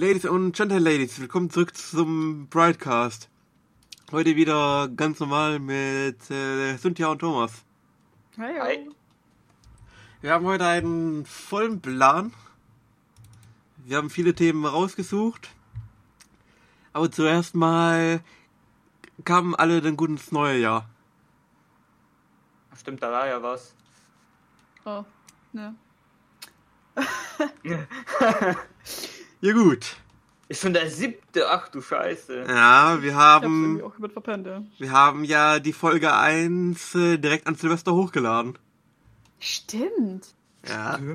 Ladies und Gentle-Ladies, willkommen zurück zum Broadcast. Heute wieder ganz normal mit äh, Cynthia und Thomas. Hi. Hi. Wir haben heute einen vollen Plan. Wir haben viele Themen rausgesucht. Aber zuerst mal kamen alle dann gut ins neue Jahr. Stimmt, da war ja was. Oh, ne. Ja gut. Ist schon der siebte, ach du Scheiße. Ja, wir Ich hab's haben, auch mit verpennt, ja. wir haben ja die Folge 1 äh, direkt an Silvester hochgeladen. Stimmt. Ja.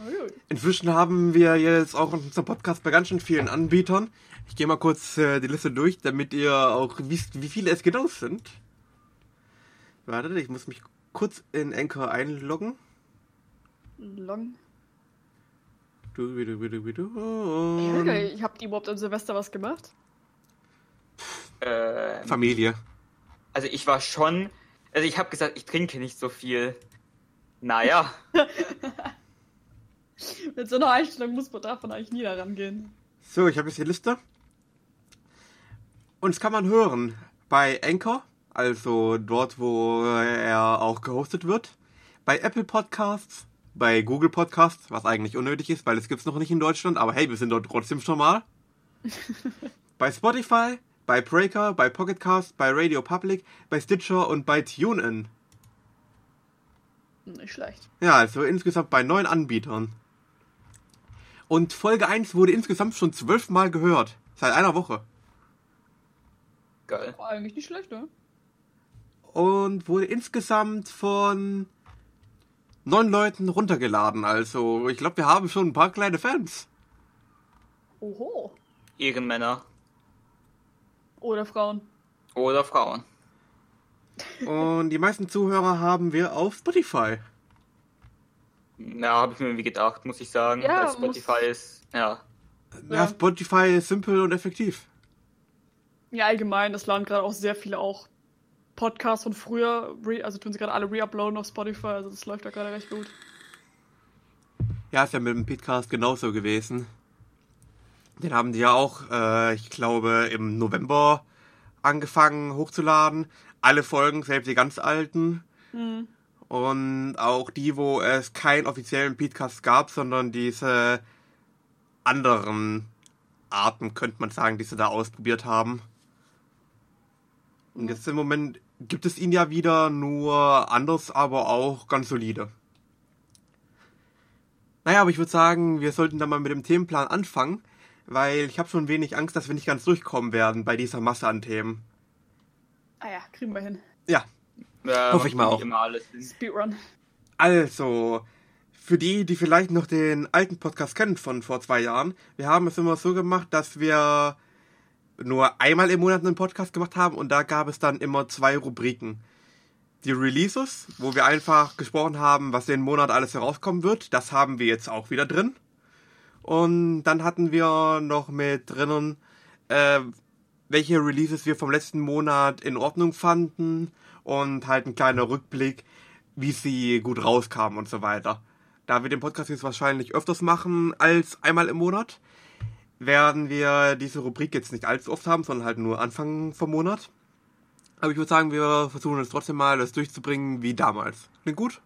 Oh, gut. Inzwischen haben wir jetzt auch unseren Podcast bei ganz schön vielen Anbietern. Ich gehe mal kurz äh, die Liste durch, damit ihr auch wisst, wie viele es genau sind. Wartet, ich muss mich kurz in Anchor einloggen. Long. Du, du, du, du, du, Ja, und geil. Ich hab die überhaupt am Silvester was gemacht? Ähm, Familie. also ich war schon, also ich habe gesagt, ich trinke nicht so viel. Naja, Mit so einer Einstellung muss man davon eigentlich nie daran gehen. So, ich habe jetzt die Liste. Und das kann man hören bei Anchor, also dort, wo er auch gehostet wird, bei Apple Podcasts, bei Google Podcasts, was eigentlich unnötig ist, weil es gibt's noch nicht in Deutschland, aber hey, wir sind dort trotzdem schon mal. bei Spotify, bei Breaker, bei Pocketcast, bei Radio Public, bei Stitcher und bei TuneIn. Nicht schlecht. Ja, also insgesamt bei neun Anbietern. Und Folge 1 wurde insgesamt schon zwölfmal gehört. Seit einer Woche. geil. War eigentlich nicht schlecht, ne? Und wurde insgesamt von neun Leuten runtergeladen. Also, ich glaube, wir haben schon ein paar kleine Fans. Oho. Ehrenmänner Oder Frauen. oder Frauen. Und die meisten Zuhörer haben wir auf Spotify. Ja, habe ich mir irgendwie gedacht, muss ich sagen. Ja, weil Spotify ist, ja. Ja, Ja. Spotify ist simpel und effektiv. Ja, allgemein, das laden gerade auch sehr viele auch Podcasts von früher, also tun sie gerade alle reuploaden auf Spotify, also das läuft da gerade recht gut. Ja, ist ja mit dem Podcast genauso gewesen. Den haben die ja auch, äh, ich glaube, im November angefangen hochzuladen. Alle Folgen, selbst die ganz alten. Hm. Und auch die, wo es keinen offiziellen Podcast gab, sondern diese anderen Arten, könnte man sagen, die sie da ausprobiert haben. Und jetzt im Moment gibt es ihn ja wieder, nur anders, aber auch ganz solide. Naja, aber ich würde sagen, wir sollten dann mal mit dem Themenplan anfangen, weil ich habe schon wenig Angst, dass wir nicht ganz durchkommen werden bei dieser Masse an Themen. Ah ja, kriegen wir hin. Ja, ja Hoffe ich mal auch. Immer alles hin. Speedrun. Also, für die, die vielleicht noch den alten Podcast kennen von vor zwei Jahren, wir haben es immer so gemacht, dass wir nur einmal im Monat einen Podcast gemacht haben und da gab es dann immer zwei Rubriken. Die Releases, wo wir einfach gesprochen haben, was den Monat alles herauskommen wird, das haben wir jetzt auch wieder drin. Und dann hatten wir noch mit drinnen, äh, welche Releases wir vom letzten Monat in Ordnung fanden und halt ein kleiner Rückblick, wie sie gut rauskamen und so weiter. Da wir den Podcast jetzt wahrscheinlich öfters machen als einmal im Monat, werden wir diese Rubrik jetzt nicht allzu oft haben, sondern halt nur Anfang vom Monat. Aber ich würde sagen, wir versuchen es trotzdem mal, das durchzubringen wie damals. Klingt gut?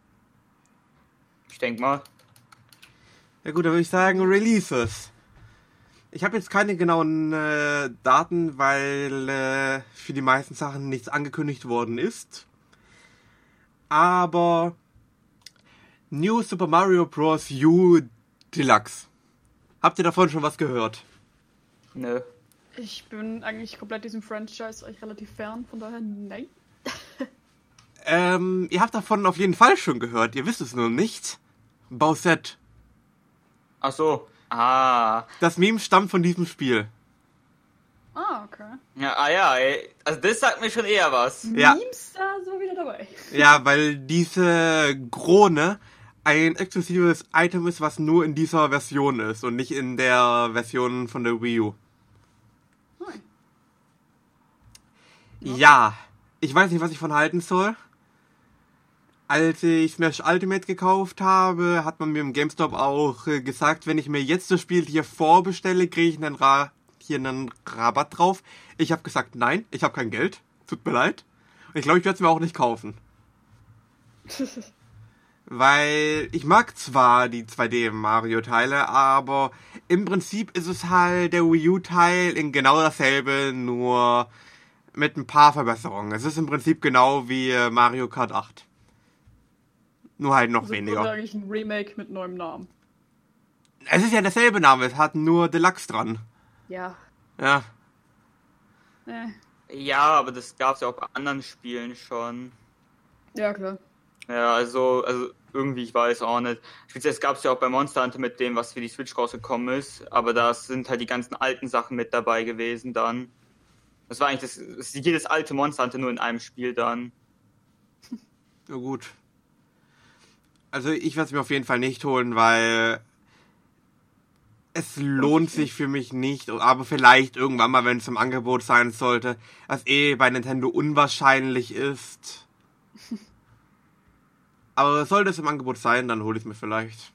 Ich denke mal. Ja gut, dann würde ich sagen Releases. Ich habe jetzt keine genauen äh, Daten, weil äh, für die meisten Sachen nichts angekündigt worden ist. Aber New Super Mario Bros. U Deluxe. Habt ihr davon schon was gehört? Nö. Ich bin eigentlich komplett diesem Franchise euch relativ fern, von daher nein. Ähm, ihr habt davon auf jeden Fall schon gehört. Ihr wisst es nur nicht. Bowsette. Ach so. Ah. Das Meme stammt von diesem Spiel. Ah, okay. Ja, ah ja, ey. Also das sagt mir schon eher was. Ja. Memes da so wieder dabei. Ja, weil diese Krone ein exklusives Item ist, was nur in dieser Version ist und nicht in der Version von der Wii U. Hui. Ja, ich weiß nicht, was ich von halten soll. Als ich Smash Ultimate gekauft habe, hat man mir im GameStop auch äh, gesagt, wenn ich mir jetzt das Spiel hier vorbestelle, kriege ich einen, Ra hier einen Rabatt drauf. Ich habe gesagt, nein, ich habe kein Geld. Tut mir leid. Und ich glaube, ich werde es mir auch nicht kaufen. Weil ich mag zwar die 2D Mario-Teile, aber im Prinzip ist es halt der Wii U-Teil in genau dasselbe, nur mit ein paar Verbesserungen. Es ist im Prinzip genau wie äh, Mario Kart 8. Nur halt noch Also weniger. eigentlich ein Remake mit neuem Namen. Es ist ja derselbe Name, es hat nur Deluxe dran. Ja. Ja. Äh. Ja, aber das gab's ja auch bei anderen Spielen schon. Ja, klar. Ja, also, also irgendwie, ich weiß auch nicht. Speziell gab es ja auch bei Monster Hunter mit dem, was für die Switch rausgekommen ist, aber da sind halt die ganzen alten Sachen mit dabei gewesen dann. Das war eigentlich das, das jedes alte Monster Hunter nur in einem Spiel dann. Ja gut. Also ich werde es mir auf jeden Fall nicht holen, weil es lohnt sich für mich nicht, aber vielleicht irgendwann mal, wenn es im Angebot sein sollte, was eh bei Nintendo unwahrscheinlich ist. Aber sollte es im Angebot sein, dann hole ich es mir vielleicht.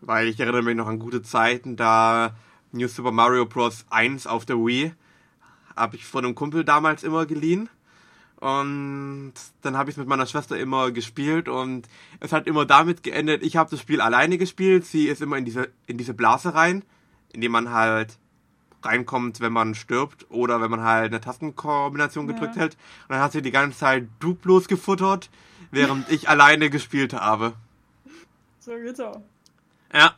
Weil ich erinnere mich noch an gute Zeiten, da New Super Mario Bros. 1 auf der Wii habe ich von einem Kumpel damals immer geliehen. Und dann habe ich es mit meiner Schwester immer gespielt und es hat immer damit geendet, ich habe das Spiel alleine gespielt, sie ist immer in diese, in diese Blase rein, in die man halt reinkommt, wenn man stirbt oder wenn man halt eine Tastenkombination gedrückt Ja. hält. Und dann hat sie die ganze Zeit Duplos gefuttert, während ich alleine gespielt habe. So geht's auch. Ja.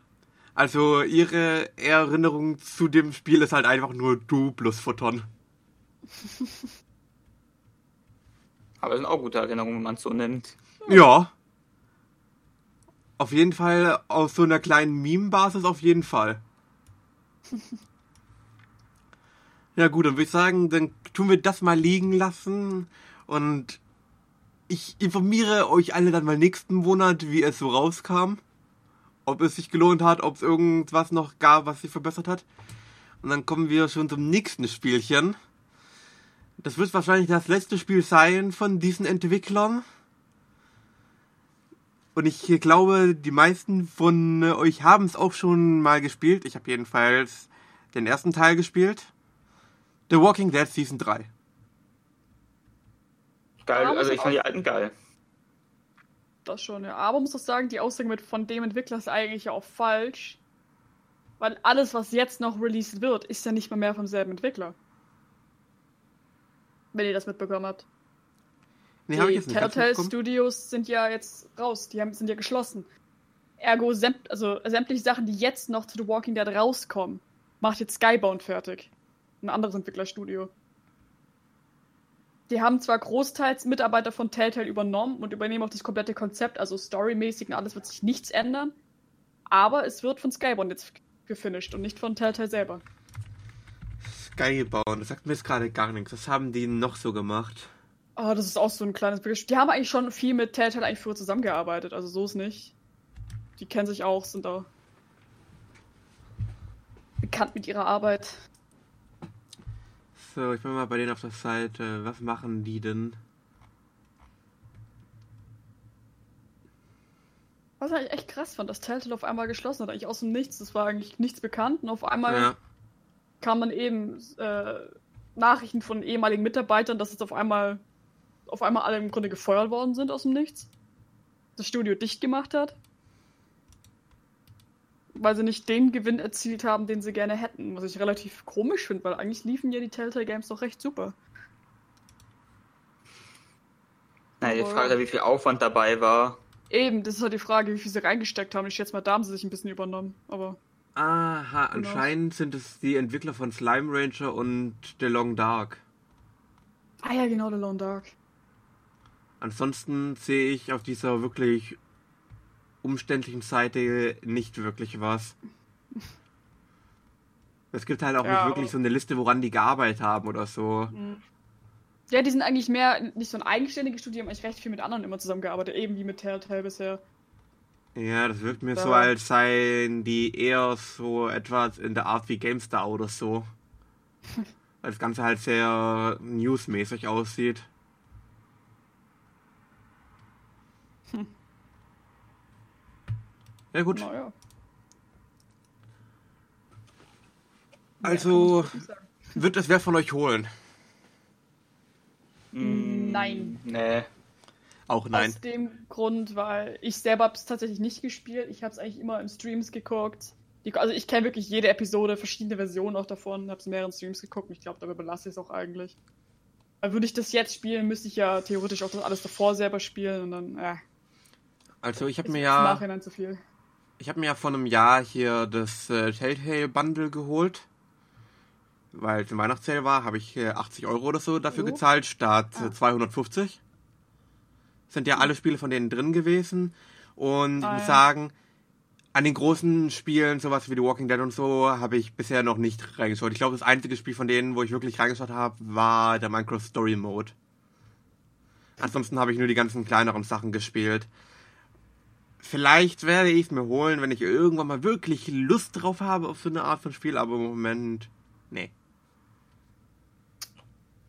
Also ihre Erinnerung zu dem Spiel ist halt einfach nur Duplos futtern. Aber das sind auch gute Erinnerungen, wenn man es so nimmt. Ja. Auf jeden Fall auf so einer kleinen Meme-Basis auf jeden Fall. Ja gut, dann würde ich sagen, dann tun wir das mal liegen lassen und ich informiere euch alle dann mal nächsten Monat, wie es so rauskam. Ob es sich gelohnt hat, ob es irgendwas noch gab, was sich verbessert hat. Und dann kommen wir schon zum nächsten Spielchen. Das wird wahrscheinlich das letzte Spiel sein von diesen Entwicklern. Und ich glaube, die meisten von euch haben es auch schon mal gespielt. Ich habe jedenfalls den ersten Teil gespielt. The Walking Dead Season 3. Geil, also ich fand die alten geil. Das schon, ja. Aber muss doch sagen, die Aussage mit von dem Entwickler ist eigentlich ja auch falsch. Weil alles, was jetzt noch released wird, ist ja nicht mal mehr vom selben Entwickler. Wenn ihr das mitbekommen habt. Nee, die jetzt nicht ganz Telltale. Studios sind ja jetzt raus, die haben, sind ja geschlossen. Ergo, sämt, also sämtliche Sachen, die jetzt noch zu The Walking Dead rauskommen, macht jetzt Skybound fertig. Ein anderes Entwicklerstudio. Die haben zwar großteils Mitarbeiter von Telltale übernommen und übernehmen auch das komplette Konzept, also storymäßig und alles wird sich nichts ändern. Aber es wird von Skybound jetzt gefinisht und nicht von Telltale selber. Skybound, das sagt mir jetzt gerade gar nichts. Was haben die noch so gemacht? Oh, das ist auch so ein kleines Begriff. Die haben eigentlich schon viel mit Telltale eigentlich früher zusammengearbeitet, also so ist nicht. Die kennen sich auch, sind auch bekannt mit ihrer Arbeit. So, ich bin mal bei denen auf der Seite. Was machen die denn? Was ich eigentlich echt krass fand, dass Telltale auf einmal geschlossen hat, eigentlich aus dem Nichts. Das war eigentlich nichts bekannt und auf einmal Ja. kamen dann eben äh, Nachrichten von ehemaligen Mitarbeitern, dass jetzt auf einmal auf einmal alle im Grunde gefeuert worden sind aus dem Nichts. Das Studio dicht gemacht hat. Weil sie nicht den Gewinn erzielt haben, den sie gerne hätten. Was ich relativ komisch finde, weil eigentlich liefen ja die Telltale Games doch recht super. Naja, die Frage ist, wie viel Aufwand dabei war. Eben, das ist halt die Frage, wie viel sie reingesteckt haben. Ich schätze mal, da haben sie sich ein bisschen übernommen. Aber Aha, Genau. anscheinend sind es die Entwickler von Slime Ranger und The Long Dark. Ah ja, genau, The Lone Dark. Ansonsten sehe ich auf dieser wirklich umständlichen Seite nicht wirklich was. Es gibt halt auch Ja, nicht wirklich so eine Liste, woran die gearbeitet haben oder so. Ja, die sind eigentlich mehr nicht so ein eigenständiges haben eigentlich recht viel mit anderen immer zusammengearbeitet, eben wie mit Telltale bisher. Ja, das wirkt mir Da- so, als seien die eher so etwas in der Art wie GameStar oder so. Weil das Ganze halt sehr newsmäßig aussieht. Ja gut. Naja. Also wird es wer von euch holen? Mm, Nein. Nee. Auch nein. Aus dem Grund, weil ich selber habe es tatsächlich nicht gespielt. Ich habe es eigentlich immer im Streams geguckt. Die, also ich kenne wirklich jede Episode, verschiedene Versionen auch davon, habe es in mehreren Streams geguckt. und Ich glaube, dabei belasse ich es auch eigentlich. Würde ich das jetzt spielen, müsste ich ja theoretisch auch das alles davor selber spielen und dann, äh, Also ich habe ist mir ja, Nachhinein zu viel. Ich habe mir ja vor einem Jahr hier das äh, Telltale Bundle geholt. Weil es im Weihnachtssale war, habe ich äh, 80 Euro oder so dafür Oh. gezahlt, statt äh, Ah. 250. Sind ja alle Spiele von denen drin gewesen. Und ich Ah, muss ja. sagen, an den großen Spielen, sowas wie The Walking Dead und so, habe ich bisher noch nicht reingeschaut. Ich glaube, das einzige Spiel von denen, wo ich wirklich reingeschaut habe, war der Minecraft Story Mode. Ansonsten habe ich nur die ganzen kleineren Sachen gespielt. Vielleicht werde ich es mir holen, wenn ich irgendwann mal wirklich Lust drauf habe auf so eine Art von Spiel, aber im Moment, nee.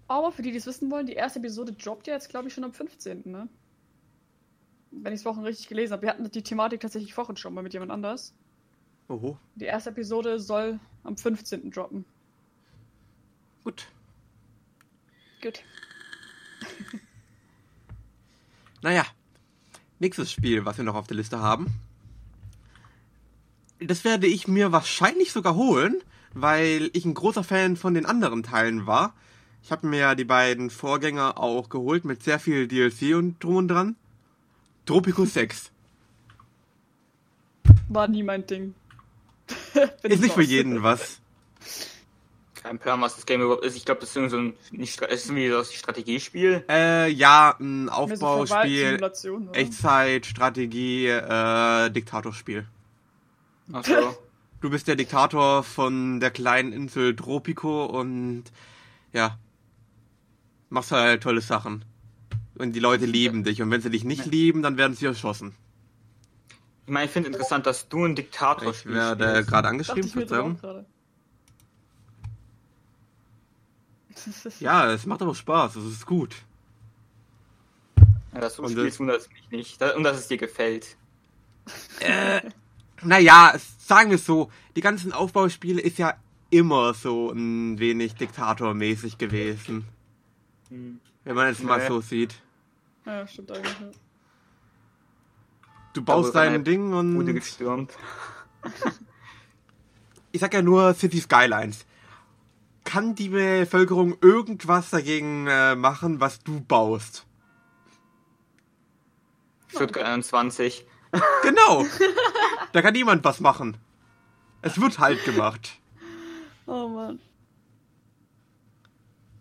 Aber für die, die es wissen wollen, die erste Episode droppt ja jetzt, glaube ich, schon am 15., ne? Wenn ich es vorhin richtig gelesen habe. Wir hatten die Thematik tatsächlich vorhin schon mal mit jemand anders. Oho, Die erste Episode soll am 15. droppen. gut. Gut. Naja, nächstes Spiel, was wir noch auf der Liste haben. Das werde ich mir wahrscheinlich sogar holen, weil ich ein großer Fan von den anderen Teilen war. Ich habe mir die beiden Vorgänger auch geholt mit sehr viel DLC und drum und dran. Tropico 6. War nie mein Ding. Ist nicht für jeden was. Plan, was das Game überhaupt ist. Ich glaube, das ist irgendwie so ein nicht, ist irgendwie das Strategiespiel. Äh, ja, ein so Aufbauspiel, oder? Echtzeit, Strategie, äh, Diktatorspiel. Achso. Du bist der Diktator von der kleinen Insel Tropico und ja, machst halt tolle Sachen. Und die Leute lieben dich. Und wenn sie dich nicht lieben, dann werden sie erschossen. ich meine, ich finde interessant, dass du ein Diktator Ich werde gerade angeschrieben, ich Verzeihung. auch gerade. Ja, es macht aber Spaß, es ist gut. Ja, dass du Und spielst, wundert mich nicht. Und dass es dir gefällt. Äh, naja, es- sagen wir es so, die ganzen Aufbauspiele ist ja immer so ein wenig diktatormäßig gewesen. Hm. Wenn man es mal so sieht. Ja, stimmt eigentlich. Ja. Du baust wurde dein Ding und gestürmt. ich sag ja nur City Skylines. Kann die Bevölkerung irgendwas dagegen äh, machen, was du baust? Stuttgart 21. Genau. da kann niemand was machen. Es wird halt gemacht. Oh Mann.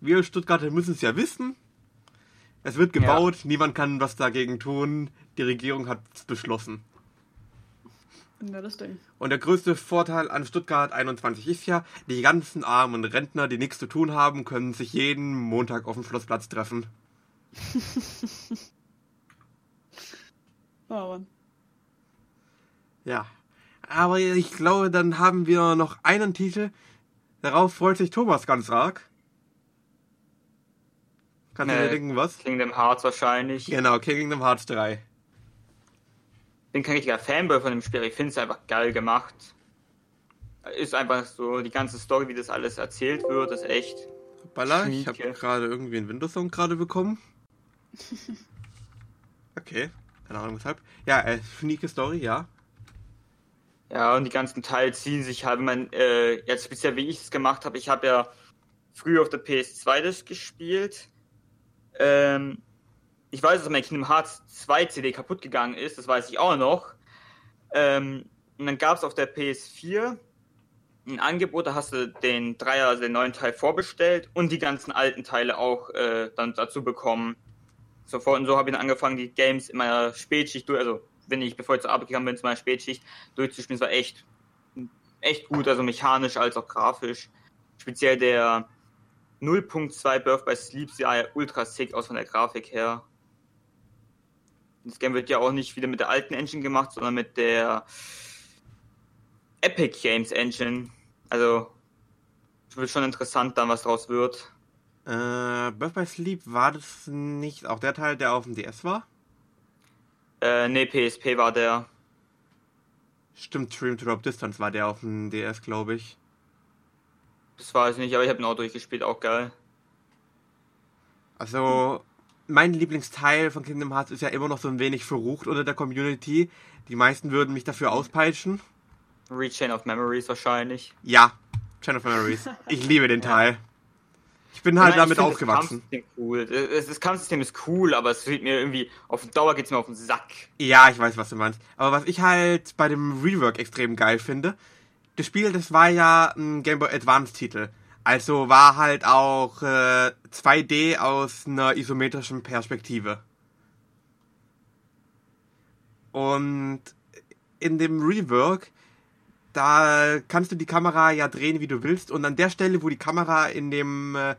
Wir Stuttgarter müssen es ja wissen. Es wird gebaut, niemand kann was dagegen tun. Die Regierung hat es beschlossen. Ja, das Ding. Und der größte Vorteil an Stuttgart 21 ist ja, die ganzen armen Rentner, die nichts zu tun haben, können sich jeden Montag auf dem Schlossplatz treffen. Ja. Aber ich glaube, dann haben wir noch einen Titel. Darauf freut sich Thomas ganz arg. Kannst du Nee. dir denken, was? Kingdom Hearts wahrscheinlich. Genau, Kingdom Hearts 3. bin kein richtiger Fanboy von dem Spiel. Ich finde es einfach geil gemacht. Ist einfach so, die ganze Story, wie das alles erzählt wird, ist echt. Hoppala, ich habe gerade irgendwie einen Windows-Song gerade bekommen. Okay, keine Ahnung weshalb. Ja, äh, schnieke Story, ja. Ja, und die ganzen Teile ziehen sich halt, wenn man, äh, jetzt speziell wie ich es gemacht habe, ich habe ja früher auf der PS2 das gespielt. Ähm, ich weiß, dass mein Kingdom Hearts 2 CD kaputt gegangen ist, das weiß ich auch noch. Ähm, und dann gab es auf der PS4 ein Angebot, da hast du den Dreier, also den neuen Teil vorbestellt und die ganzen alten Teile auch äh, dann dazu bekommen. Sofort und so habe ich dann angefangen, die Games in meiner Spätschicht durch, also wenn ich, bevor ich zur Arbeit gegangen bin, zu meiner Spätschicht durchzuspielen. Es war echt, echt gut, also mechanisch als auch grafisch. Speziell der 0.2 Birth by Sleep sah ja ultra sick aus von der Grafik her. Das Game wird ja auch nicht wieder mit der alten Engine gemacht, sondern mit der Epic Games Engine. Also, es wird schon interessant dann, was draus wird. Äh, Birth by Sleep war das nicht auch der Teil, der auf dem DS war? Äh, nee, PSP war der. Stimmt, Dream Drop Distance war der auf dem DS, glaube ich. Das weiß ich nicht, aber ich habe ihn auch durchgespielt, auch geil. Also, mein Lieblingsteil von Kingdom Hearts ist ja immer noch so ein wenig verrucht unter der Community. Die meisten würden mich dafür auspeitschen. Rechain of Memories wahrscheinlich. Ja, Chain of Memories. Ich liebe den Teil. Ich bin halt Ich meine, damit aufgewachsen. Das Kampfsystem, cool. Das, das Kampfsystem ist cool, aber es wird mir irgendwie, auf Dauer geht's mir auf den Sack. Ja, ich weiß, was du meinst. Aber was ich halt bei dem Rework extrem geil finde, das Spiel, das war ja ein Game Boy Advance Titel. Also war halt auch äh, 2D aus einer isometrischen Perspektive. Und in dem Rework, da kannst du die Kamera ja drehen, wie du willst. Und an der Stelle, wo die Kamera in dem äh,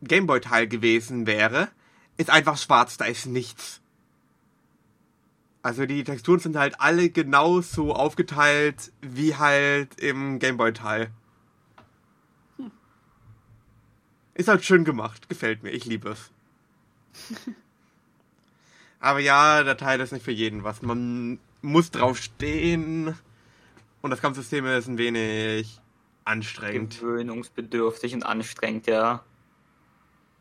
Gameboy-Teil gewesen wäre, ist einfach schwarz, da ist nichts. Also die Texturen sind halt alle genauso aufgeteilt wie halt im Gameboy-Teil. Ist halt schön gemacht, gefällt mir, ich liebe es. Aber ja, der Teil ist nicht für jeden was. Man muss drauf stehen und das Kampfsystem ist ein wenig anstrengend. Gewöhnungsbedürftig und anstrengend, ja.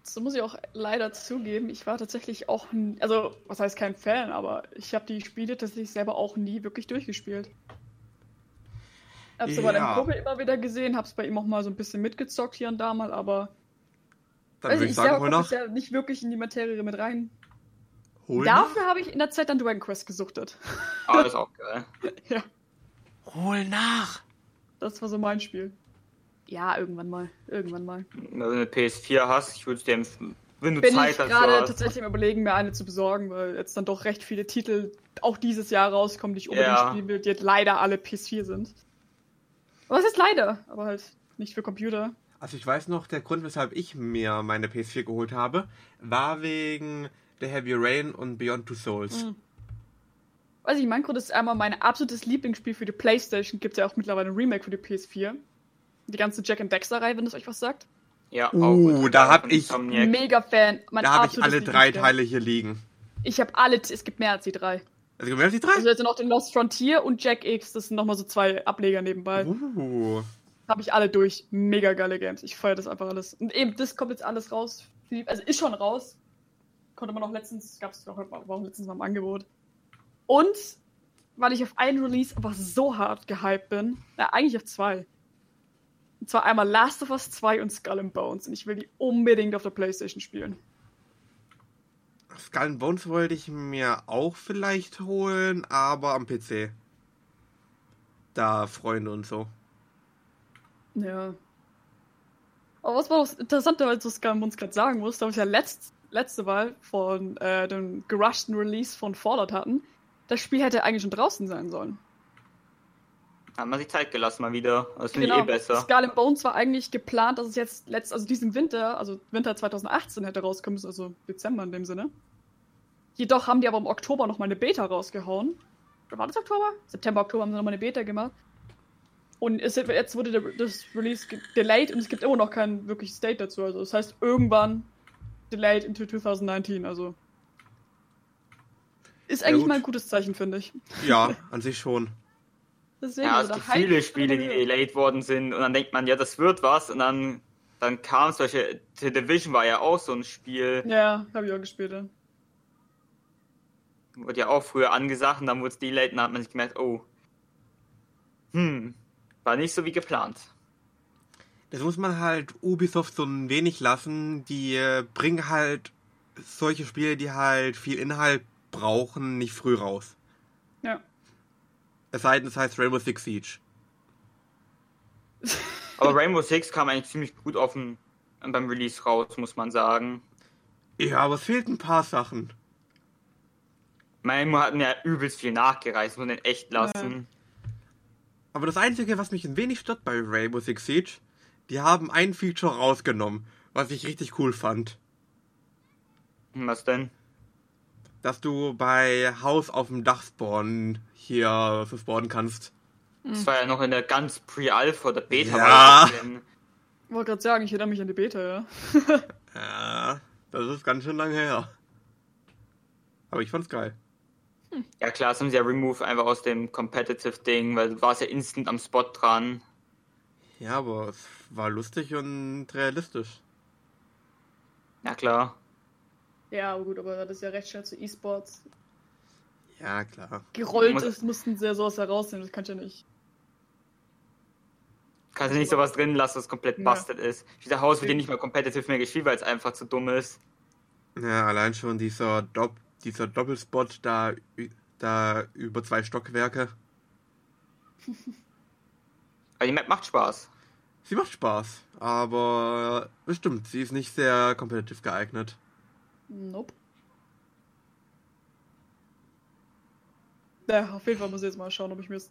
So muss ich auch leider zugeben, ich war tatsächlich auch, also was heißt kein Fan, aber ich habe die Spiele tatsächlich selber auch nie wirklich durchgespielt. Hab's aber Ja. beim Kumpel immer wieder gesehen, hab's bei ihm auch mal so ein bisschen mitgezockt hier und da mal, aber Dann weiß würde ich, ich ich sagen, selber hol nach. ja nicht wirklich in die Materie mit rein. Hol nach. Dafür habe ich in der Zeit dann Dragon Quest gesuchtet. Aber das ist auch geil. ja, Hol nach. das war so mein Spiel. Ja, irgendwann mal, irgendwann mal. Wenn du eine PS4 hast, ich würde es dir empfehlen, wenn du Bin Zeit ich hast, gerade du hast. tatsächlich am überlegen, mir eine zu besorgen, weil jetzt dann doch recht viele Titel auch dieses Jahr rauskommen, die ich unbedingt Ja. spielen will, die jetzt leider alle PS4 sind. Aber es ist leider, aber halt nicht für Computer. Also ich weiß noch, der Grund, weshalb ich mir meine PS4 geholt habe, war wegen The Heavy Rain und Beyond Two Souls. Mhm. Weiß ich, mein Grund ist einmal mein absolutes Lieblingsspiel für die Playstation. Gibt ja auch mittlerweile ein Remake für die PS4. Die ganze Jack and Dexter-Reihe, wenn das euch was sagt. Ja, Uh, ultra da hab ich-. Mega Fan. Mein Da habe ich alle drei. Teile hier liegen. Ich habe alle, es gibt mehr als die drei. Also mehr als die drei? Also jetzt noch den Lost Frontier und Jack X, das sind nochmal so zwei Ableger nebenbei. Uh. Habe ich alle durch. Mega geile Games. Ich feiere das einfach alles. Und eben, das kommt jetzt alles raus. Also ist schon raus. Konnte man auch letztens, gab es auch, letztens mal im Angebot. Und weil ich auf einen Release einfach so hart gehypt bin, na, eigentlich auf zwei. Und zwar einmal Last of Us 2 und Skull and Bones. Und ich will die unbedingt auf der Playstation spielen. Skull and Bones wollte ich mir auch vielleicht holen, aber am PC. Da Freunde und so. Ja. Aber was war das Interessante, weil du Bones gerade sagen musst, da wir ja letzt, letzte Mal von äh, dem gerushten Release von Fallout hatten. Das Spiel hätte eigentlich schon draußen sein sollen. Hat man sich Zeit gelassen mal wieder. Das finde ich eh besser. Genau. Skull and Bones war eigentlich geplant, dass es jetzt letzt, also diesen Winter, also Winter 2018 hätte rauskommen müssen, also Dezember in dem Sinne. Jedoch haben die aber im Oktober noch mal eine Beta rausgehauen. Oder War das Oktober? September, Oktober haben sie noch mal eine Beta gemacht. Und es, jetzt wurde der, das Release delayed und es gibt immer noch kein wirkliches Date dazu. Also das heißt irgendwann delayed into 2019. Also ist Ja, eigentlich gut. mal ein gutes Zeichen, finde ich. Ja, an sich schon. Deswegen, Ja, also es gibt Hype viele Spiele, die delayed worden sind und dann denkt man, ja, das wird was und dann, dann kam zum Beispiel, The Division war ja auch so ein Spiel, Ja, habe ich auch gespielt. Ja. wurde ja auch früher angesagt und dann wurde es delayed und dann hat man sich gemerkt, oh, hm, war nicht so wie geplant. Das muss man halt Ubisoft so ein wenig lassen. Die äh, bringen halt solche Spiele, die halt viel Inhalt brauchen, nicht früh raus. ja. Es sei denn, es heißt Rainbow Six Siege. Aber Rainbow Six kam eigentlich ziemlich gut auf den, beim Release raus, muss man sagen. Ja, aber es fehlt ein paar Sachen. Manchmal hatten ja übelst viel nachgereist, muss man den echt lassen. Aber das Einzige, was mich ein wenig stört bei Rainbow Six Siege, die haben ein Feature rausgenommen, was ich richtig cool fand. Was denn? Dass du bei Haus auf dem Dach spawnen hier so spawnen kannst. Das war ja noch in der ganz Pre-Alpha oder Beta. Ja. Ich wollte gerade sagen, ich erinnere mich an die Beta, ja. Ja, das ist ganz schön lange her. Aber ich fand's geil. Ja klar, das haben sie ja Remove einfach aus dem Competitive-Ding, weil du warst ja instant am Spot dran. Ja, aber es war lustig und realistisch. Ja klar. Ja, aber gut, aber das ist ja recht schnell zu E-Sports Ja, klar. gerollt Muss- ist, mussten sie ja sowas herausnehmen, das kannst du ja nicht. Kannst du nicht sowas drin lassen, was komplett Ja. busted ist. Dieser Haus wird ja nicht mal competitive mehr gespielt, weil es einfach zu dumm ist. Ja, allein schon dieser, Dopp dieser Doppelspot da, da über zwei Stockwerke. Aber die Map macht Spaß. Sie macht Spaß, aber bestimmt, sie ist nicht sehr competitive geeignet. Nope. Ja, auf jeden Fall muss ich jetzt mal schauen, ob ich mir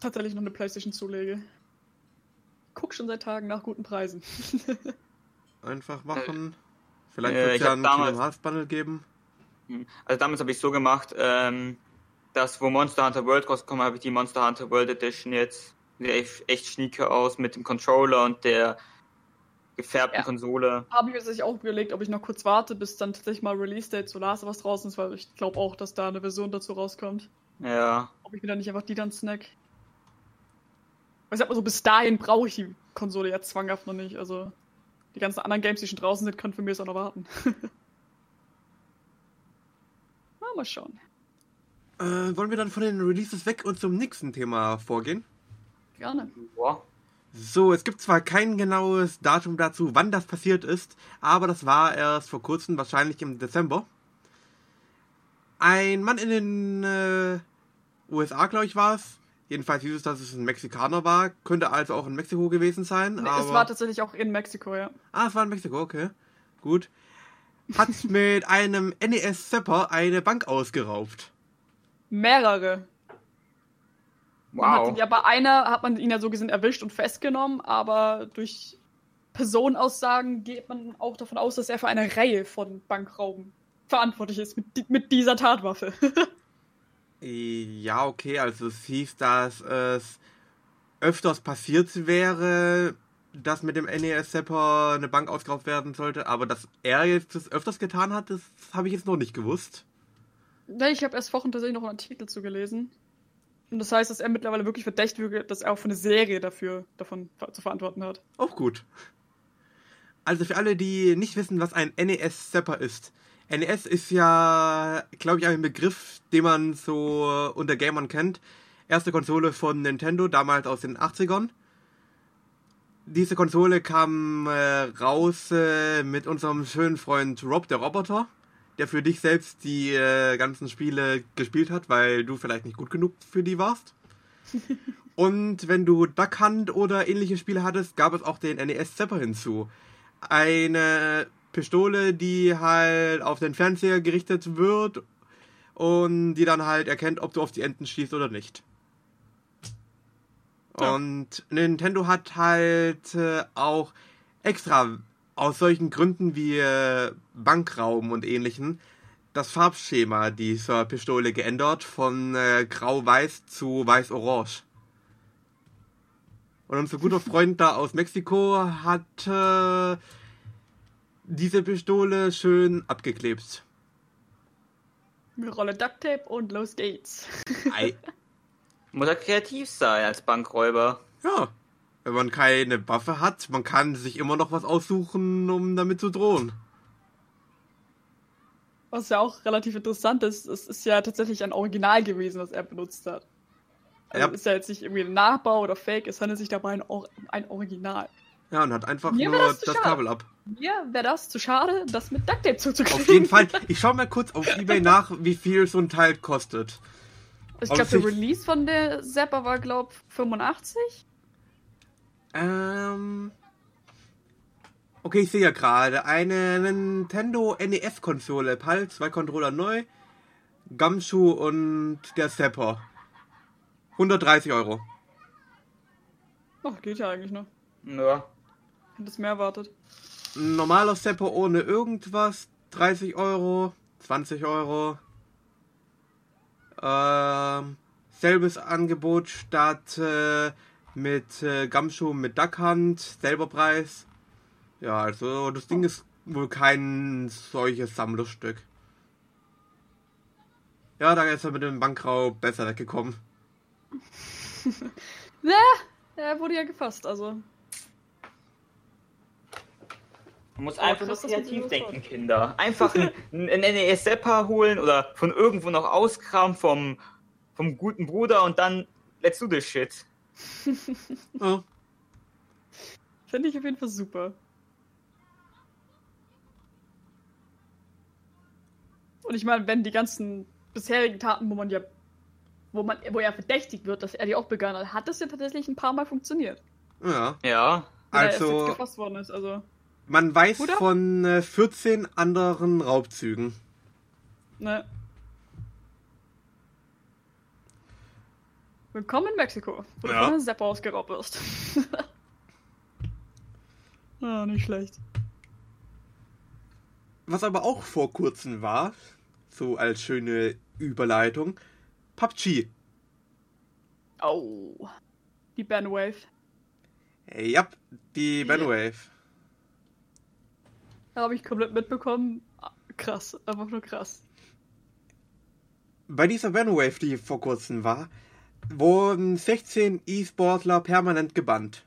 tatsächlich noch eine Playstation zulege. Guck schon seit Tagen nach guten Preisen. Einfach machen. Vielleicht äh, wird es ich ja einen damals- Kingdom Hearts Bundle geben. Hm. Also damals habe ich so gemacht, ähm, dass wo Monster Hunter World rausgekommen habe ich die Monster Hunter World Edition jetzt. Sieht echt, echt schnieke aus mit dem Controller und der gefärbten Ja. Konsole. Habe ich mir tatsächlich auch überlegt, ob ich noch kurz warte, bis dann tatsächlich mal Release-Date zu Last Us draußen ist, weil ich glaube auch, dass da eine Version dazu rauskommt. Ja. Ob ich mir dann nicht einfach die dann snack. Weil ich sag mal so, bis dahin brauche ich die Konsole jetzt zwanghaft noch nicht. Also die ganzen anderen Games, die schon draußen sind, können für mich jetzt auch noch warten. Mal schauen. Äh, wollen wir dann von den Releases weg und zum nächsten Thema vorgehen? Gerne. Boah. So, es gibt zwar kein genaues Datum dazu, wann das passiert ist, aber das war erst vor kurzem, wahrscheinlich im Dezember. Ein Mann in den äh, USA, glaube ich, war es. Jedenfalls hieß es, dass es ein Mexikaner war. Könnte also auch in Mexiko gewesen sein. Nee, aber... Es war tatsächlich auch in Mexiko, ja. Ah, es war in Mexiko, okay. Gut. Hat mit einem NES Zapper eine Bank ausgeraubt. Mehrere. Man hat Wow. ja, bei einer hat man ihn ja so gesehen erwischt und festgenommen, aber durch Personenaussagen geht man auch davon aus, dass er für eine Reihe von Bankrauben verantwortlich ist mit, mit dieser Tatwaffe. Ja, okay, also es hieß, dass es öfters passiert wäre, dass mit dem NES Zapper eine Bank ausgeraubt werden sollte, aber dass er jetzt das öfters getan hat, das habe ich jetzt noch nicht gewusst. Nee, ich habe erst Wochen tatsächlich noch einen Artikel zugelesen. Und das heißt, dass er mittlerweile wirklich verdächtigt wird, dass er auch für eine Serie dafür davon zu verantworten hat. Auch gut. Also für alle, die nicht wissen, was ein NES Zapper ist. NES ist ja, glaube ich, ein Begriff, den man so unter Gamern kennt. Erste Konsole von Nintendo, damals aus den 80ern. Diese Konsole kam äh, raus äh, mit unserem schönen Freund Rob, der Roboter, der für dich selbst die äh, ganzen Spiele gespielt hat, weil du vielleicht nicht gut genug für die warst. Und wenn du Duck Hunt oder ähnliche Spiele hattest, gab es auch den NES Zapper hinzu. Eine Pistole, die halt auf den Fernseher gerichtet wird und die dann halt erkennt, ob du auf die Enten schießt oder nicht. Ja. Und Nintendo hat halt äh, auch extra aus solchen Gründen wie äh, Bankraum und ähnlichen das Farbschema dieser Pistole geändert von äh, grau-weiß zu weiß-orange. Und unser guter Freund da aus Mexiko hat äh, diese Pistole schön abgeklebt. Mit Rolle Duct Tape und los geht's. Muss er kreativ sein als Bankräuber. Ja, wenn man keine Waffe hat, man kann sich immer noch was aussuchen, um damit zu drohen. Was ja auch relativ interessant ist, es ist ja tatsächlich ein Original gewesen, was er benutzt hat. Also Ja. ist ja jetzt nicht irgendwie ein Nachbau oder Fake, es handelt sich dabei ein, Or um ein Original. Ja, und hat einfach Mir nur das, das. Kabel ab. Mir wäre das zu schade, das mit Duct Tape zuzukleben. Auf jeden Fall. Ich schau mal kurz auf Ebay nach, wie viel so ein Teil kostet. Ich glaube, der Release von der Zapper war, glaube 85. Ähm. Okay, ich sehe ja gerade eine Nintendo NES-Konsole, PAL, zwei Controller neu, Gumshoe und der Zapper. 130 Euro. Ach, geht ja eigentlich noch. Ja. Hätte es mehr erwartet. Ein normaler Zapper ohne irgendwas, 30 Euro, 20 Euro. Ähm, selbes Angebot statt mit äh, Gumshoe mit Duck Hunt, selber Preis. Ja, also das Ding ist wohl kein solches Sammlerstück. Ja, da ist er mit dem Bankraub besser weggekommen. Na, er wurde ja gefasst, also. Man muss Aber einfach nur kreativ denken. Kinder. Einfach ein, ein NES Seppa holen oder von irgendwo noch auskramen vom, vom guten Bruder und dann let's do this shit. Ja. Finde ich auf jeden Fall super. Und ich meine, wenn die ganzen bisherigen Taten, wo man ja, wo man, wo er verdächtigt wird, dass er die auch begangen hat, hat das ja tatsächlich ein paar Mal funktioniert. ja. Ja. Wenn er erst jetzt Also, gefasst worden ist, also. Man weiß Oder? von äh, 14 anderen Raubzügen. Ne. Willkommen in Mexiko, wo Ja. du von einem Sepper ausgeraubt wirst. ah, nicht schlecht. Was aber auch vor kurzem war, so als schöne Überleitung, PUBG. Oh. Die Bandwave. Äh, Ja, die. Bandwave. Habe ich komplett mitbekommen. Krass, einfach nur krass. Bei dieser Bandwave, die vor kurzem war, wurden 16 E-Sportler permanent gebannt.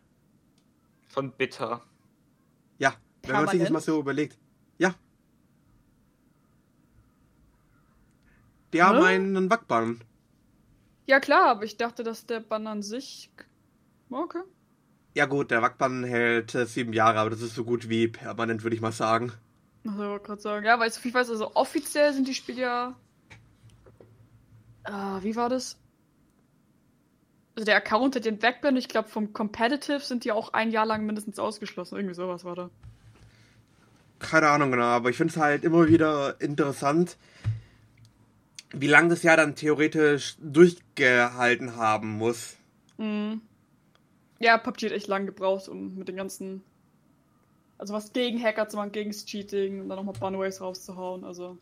Von Bitter. Ja, wenn man sich das Permanent? mal so überlegt. Ja. Die haben Hä? einen Wackbann. Ja klar, aber ich dachte, dass der Bann an sich. Okay. Ja gut, der Wackbann hält äh, sieben Jahre, aber das ist so gut wie permanent, würde ich mal sagen. Also, ich wollte gerade sagen, ja, weil so viel ich weiß, also offiziell sind die Spiele ja. Ah, wie war das? Also der Account hat den Backband, ich glaube vom Competitive sind die auch ein Jahr lang mindestens ausgeschlossen. Irgendwie sowas war da. Keine Ahnung genau, aber ich finde es halt immer wieder interessant, wie lange das Jahr dann theoretisch durchgehalten haben muss. Mhm. Ja, PUBG hat echt lang gebraucht, um mit den ganzen. Also was gegen Hacker zu machen, gegen das Cheating und dann nochmal Bunways rauszuhauen. Also.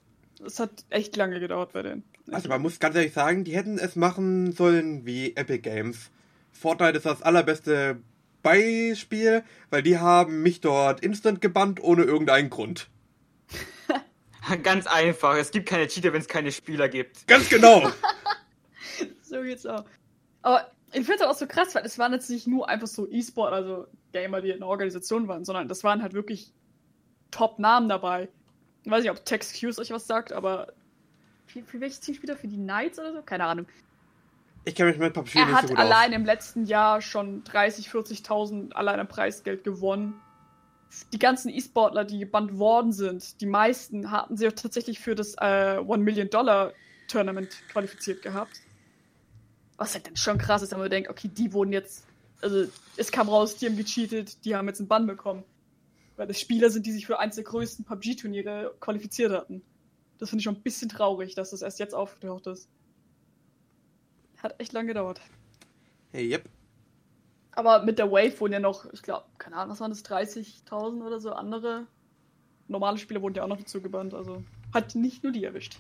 Es hat echt lange gedauert bei denen. Also man muss ganz ehrlich sagen, die hätten es machen sollen wie Epic Games. Fortnite ist das allerbeste Beispiel, weil die haben mich dort instant gebannt ohne irgendeinen Grund. Ganz einfach. Es gibt keine Cheater, wenn es keine Spieler gibt. Ganz genau. So geht's auch. Aber ich finde es auch so krass, weil es waren jetzt nicht nur einfach so E-Sport, also Gamer, die in der Organisation waren, sondern das waren halt wirklich Top-Namen dabei. Ich weiß nicht, ob Tex Hughes euch was sagt, aber für, für welches Team spielt er? Für die Knights oder so? Keine Ahnung. Ich kenne mich mit PUBG Er nicht hat so gut allein aus. im letzten Jahr schon 30, 40.000 allein an Preisgeld gewonnen. Die ganzen E-Sportler, die gebannt worden sind, die meisten hatten sich auch tatsächlich für das äh, One Million Dollar Tournament qualifiziert gehabt. Was halt dann schon krass ist, wenn man denkt, okay, die wurden jetzt, also es kam raus, die haben gecheatet, die haben jetzt einen Bann bekommen. Weil das Spieler sind, die sich für eins der größten PUBG-Turniere qualifiziert hatten. Das finde ich schon ein bisschen traurig, dass das erst jetzt aufgetaucht ist. Hat echt lange gedauert. Hey, yep. Aber mit der Wave wurden ja noch, ich glaube, keine Ahnung, was waren das, 30.000 oder so andere normale Spieler wurden ja auch noch dazu gebannt. Also hat nicht nur die erwischt.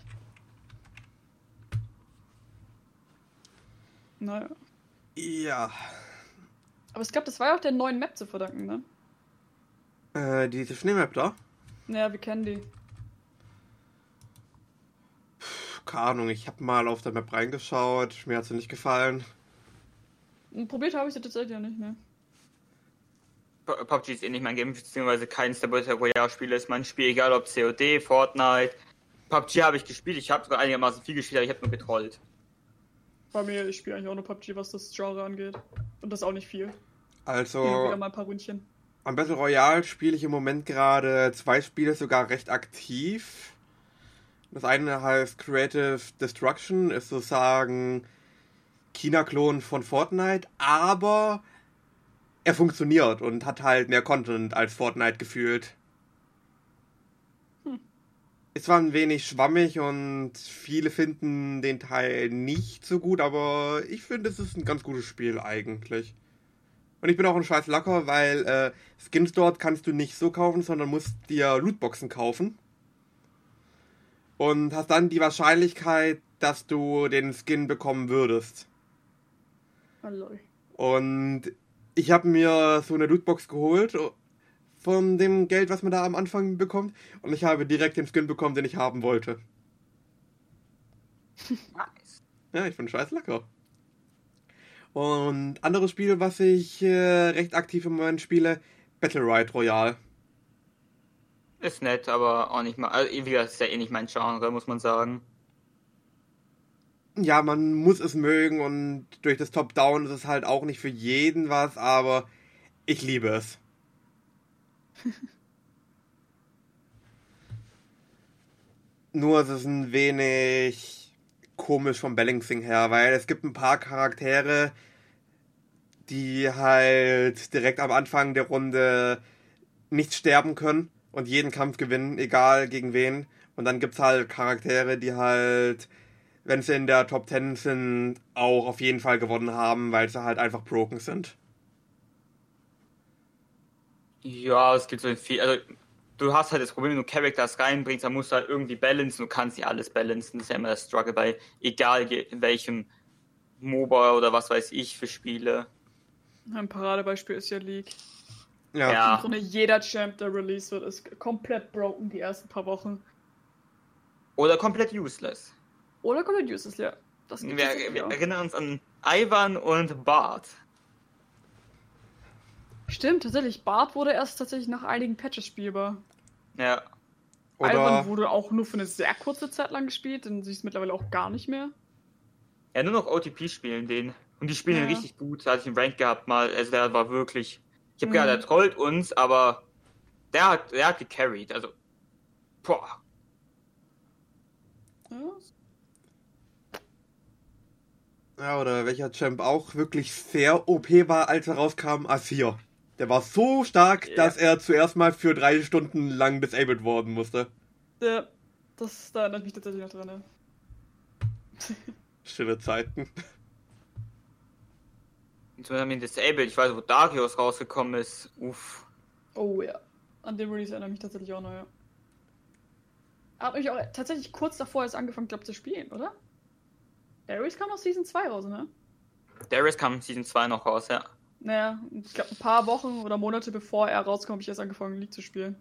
Naja. Ja. Aber ich glaube, das war ja auch der neuen Map zu verdanken, ne? Äh, diese Schneemap da? Naja, wir kennen die. Keine Ahnung, ich habe mal auf der Map reingeschaut, mir hat sie nicht gefallen. Und probiert habe ich sie tatsächlich ja nicht, ne? PUBG ist eh nicht mein Game, beziehungsweise keins der Battle Royale Spiele ist mein Spiel, egal ob COD, Fortnite. PUBG habe ich gespielt, ich habe sogar einigermaßen viel gespielt, aber ich habe nur getrollt. Bei mir, ich spiele eigentlich auch nur PUBG, was das Genre angeht. Und das auch nicht viel. Also, Wieder mal ein paar Ründchen. am Battle Royale spiele ich im Moment gerade zwei Spiele sogar recht aktiv. Das eine heißt Creative Destruction, ist sozusagen China-Klon von Fortnite, aber er funktioniert und hat halt mehr Content als Fortnite gefühlt. Ist zwar ein wenig schwammig und viele finden den Teil nicht so gut, aber ich finde, es ist ein ganz gutes Spiel eigentlich. Und ich bin auch ein scheiß Lacker, weil äh, Skins dort kannst du nicht so kaufen, sondern musst dir Lootboxen kaufen. Und hast dann die Wahrscheinlichkeit, dass du den Skin bekommen würdest. Oh, lol. Und ich habe mir so eine Lootbox geholt von dem Geld, was man da am Anfang bekommt. Und ich habe direkt den Skin bekommen, den ich haben wollte. Nice. Ja, ich finde scheiß lecker. Und anderes Spiel, was ich äh, recht aktiv im Moment spiele, Battle Ride Royale. Ist nett, aber auch nicht mal. Also, wie gesagt, ist ja eh nicht mein Genre, muss man sagen. Ja, man muss es mögen und durch das Top-Down ist es halt auch nicht für jeden was, aber ich liebe es. Nur es ist ein wenig komisch vom Balancing her, weil es gibt ein paar Charaktere, die halt direkt am Anfang der Runde nicht sterben können und jeden Kampf gewinnen, egal gegen wen. Und dann gibt's halt Charaktere, die halt, wenn sie in der Top 10 sind, auch auf jeden Fall gewonnen haben, weil sie halt einfach broken sind. Ja, es gibt so viel. Also, du hast halt das Problem, wenn du Characters reinbringst, dann musst du halt irgendwie balancen. Du kannst nicht alles balancen. Das ist ja immer das Struggle bei egal in welchem MOBA oder was weiß ich für Spiele. Ein Paradebeispiel ist ja League. Ja. Ja. Im Grunde jeder Champ, der released wird, ist komplett broken die ersten paar Wochen. Oder komplett useless. Oder komplett useless, ja. Das Wir, wir erinnern uns an Ivan und Bart. Stimmt, tatsächlich. Bart wurde erst tatsächlich nach einigen Patches spielbar. Ja. Oder Ivan wurde auch nur für eine sehr kurze Zeit lang gespielt, denn sie ist mittlerweile auch gar nicht mehr. Ja, nur noch OTP spielen den. Und die spielen Ja. ihn richtig gut. Da hatte ich einen Rank gehabt mal. Also der war wirklich. Ich habe Mhm. gedacht, der trollt uns, aber der hat, der hat gecarried. Also. Boah. Ja. Ja, oder welcher Champ auch wirklich sehr OP war, als er rauskam, Asir. Der war so stark, Ja. dass er zuerst mal für drei Stunden lang disabled worden musste. ja. Das, da erinnert mich tatsächlich noch dran. Ja. Stille Zeiten. Jetzt haben wir ihn disabled. Ich weiß, wo Darius rausgekommen ist. Uff. Oh ja. An den Release erinnere ich mich tatsächlich auch noch, ja. Er hat mich auch tatsächlich kurz davor erst angefangen, glaube zu spielen, oder? Der Release kam aus Season 2 raus, ne? Darius kam in Season 2 noch raus, ja. Naja, ich glaube, ein paar Wochen oder Monate bevor er rauskommt, habe ich erst angefangen, League zu spielen.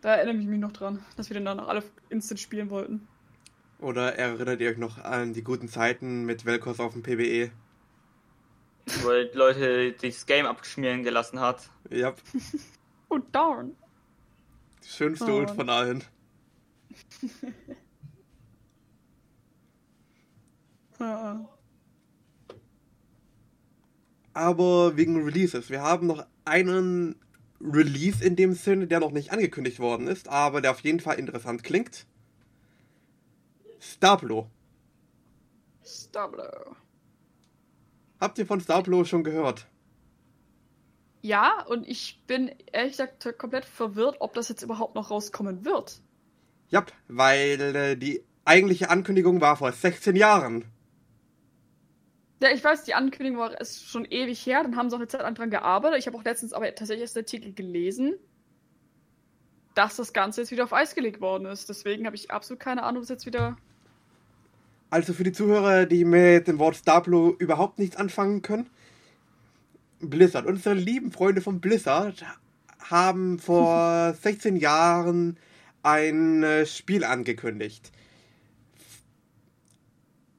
Da erinnere ich mich noch dran, dass wir den dann alle instant spielen wollten. Oder erinnert ihr euch noch an die guten Zeiten mit Velkos auf dem? PBE? Wo die Leute das Game abschmieren gelassen hat. Ja, Oh, darn. die schönste. Ult von allen. Ja. Aber wegen Releases. Wir haben noch einen Release in dem Sinne, der noch nicht angekündigt worden ist, aber der auf jeden Fall interessant klingt. Starblo. Stablo. Habt ihr von Starblo schon gehört? Ja, und ich bin ehrlich gesagt komplett verwirrt, ob das jetzt überhaupt noch rauskommen wird. Ja, weil äh, die eigentliche Ankündigung war vor 16 Jahren. Ja, ich weiß, die Ankündigung war ist schon ewig her, dann haben sie auch eine Zeit lang dran gearbeitet. Ich habe auch letztens aber tatsächlich erst einen Artikel gelesen, dass das Ganze jetzt wieder auf Eis gelegt worden ist. Deswegen habe ich absolut keine Ahnung, was jetzt wieder. Also für die Zuhörer, die mit dem Wort Starblo überhaupt nichts anfangen können. Blizzard, unsere lieben Freunde von Blizzard haben vor 16 Jahren ein äh, Spiel angekündigt.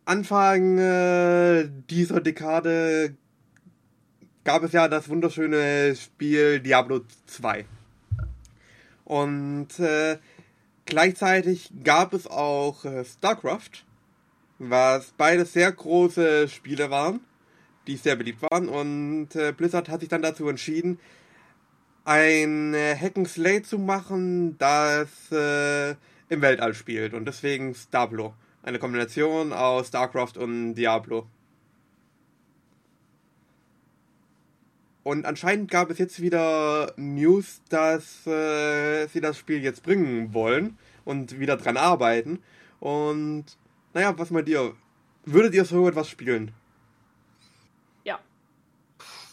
Anfang äh, dieser Dekade gab es ja das wunderschöne Spiel Diablo 2. Und äh, gleichzeitig gab es auch äh, StarCraft, was beides sehr große Spiele waren, die sehr beliebt waren. Und Blizzard hat sich dann dazu entschieden, ein äh, Hack and Slay zu machen, das im Weltall spielt. Und deswegen Starblo. Eine Kombination aus StarCraft und Diablo. Und anscheinend gab es jetzt wieder News, dass äh, sie das Spiel jetzt bringen wollen und wieder dran arbeiten. Und naja, was meint ihr? Würdet ihr so etwas spielen? Ja,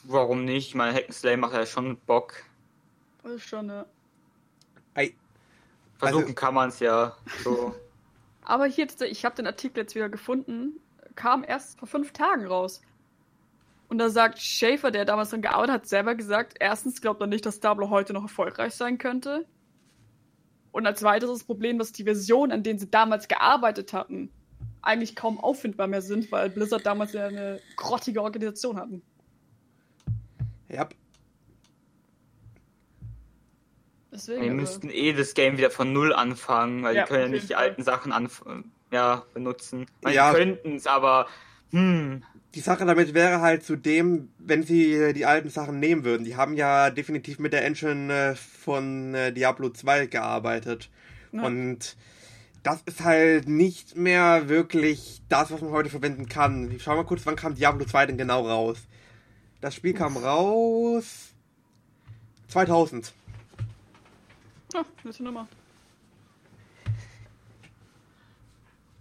Warum nicht? Ich meine, Hackenslay macht ja schon Bock. das ist schon. Ei, Versuchen Also- kann man es ja. So. Aber hier, ich habe den Artikel jetzt wieder gefunden, kam erst vor fünf Tagen raus. Und da sagt Schaefer, der damals dran gearbeitet hat, selber gesagt, erstens glaubt er nicht, dass Diablo heute noch erfolgreich sein könnte. Und als weiteres Problem, dass die Versionen, an denen sie damals gearbeitet hatten, eigentlich kaum auffindbar mehr sind, weil Blizzard damals ja eine grottige Organisation hatten. Ja. Deswegen. Wir also- müssten eh das Game wieder von Null anfangen, weil Ja, die können ja nicht die alten Sachen anf ja, benutzen. Man Ja. könnten es, aber hm, Die Sache damit wäre halt zudem, wenn sie die alten Sachen nehmen würden. Die haben ja definitiv mit der Engine äh, von äh, Diablo 2 gearbeitet. Ja. Und das ist halt nicht mehr wirklich das, was man heute verwenden kann. Ich schau mal kurz, wann kam Diablo 2 denn genau raus? Das Spiel kam raus 2000. Ja, nette Nummer.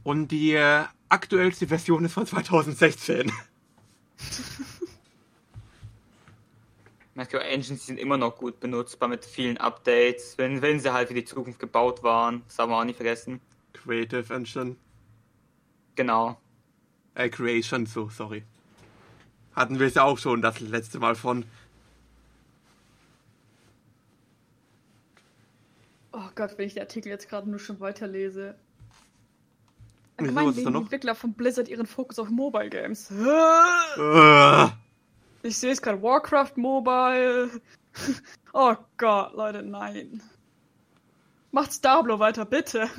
Und die äh, aktuellste Version ist von 2016. ich glaube, Engines sind immer noch gut benutzbar mit vielen Updates, wenn, wenn sie halt für die Zukunft gebaut waren. Das haben wir auch nicht vergessen. Creative Engine. Genau. Äh, Creation, so, sorry. Hatten wir es ja auch schon das letzte Mal von. Oh Gott, wenn ich den Artikel jetzt gerade nur schon weiterlese. Wieso, Allgemein ist legen die? Entwickler von Blizzard ihren Fokus auf Mobile Games. Äh, Ich sehe es gerade, Warcraft Mobile. Oh Gott, Leute, nein. Macht Diablo weiter, bitte.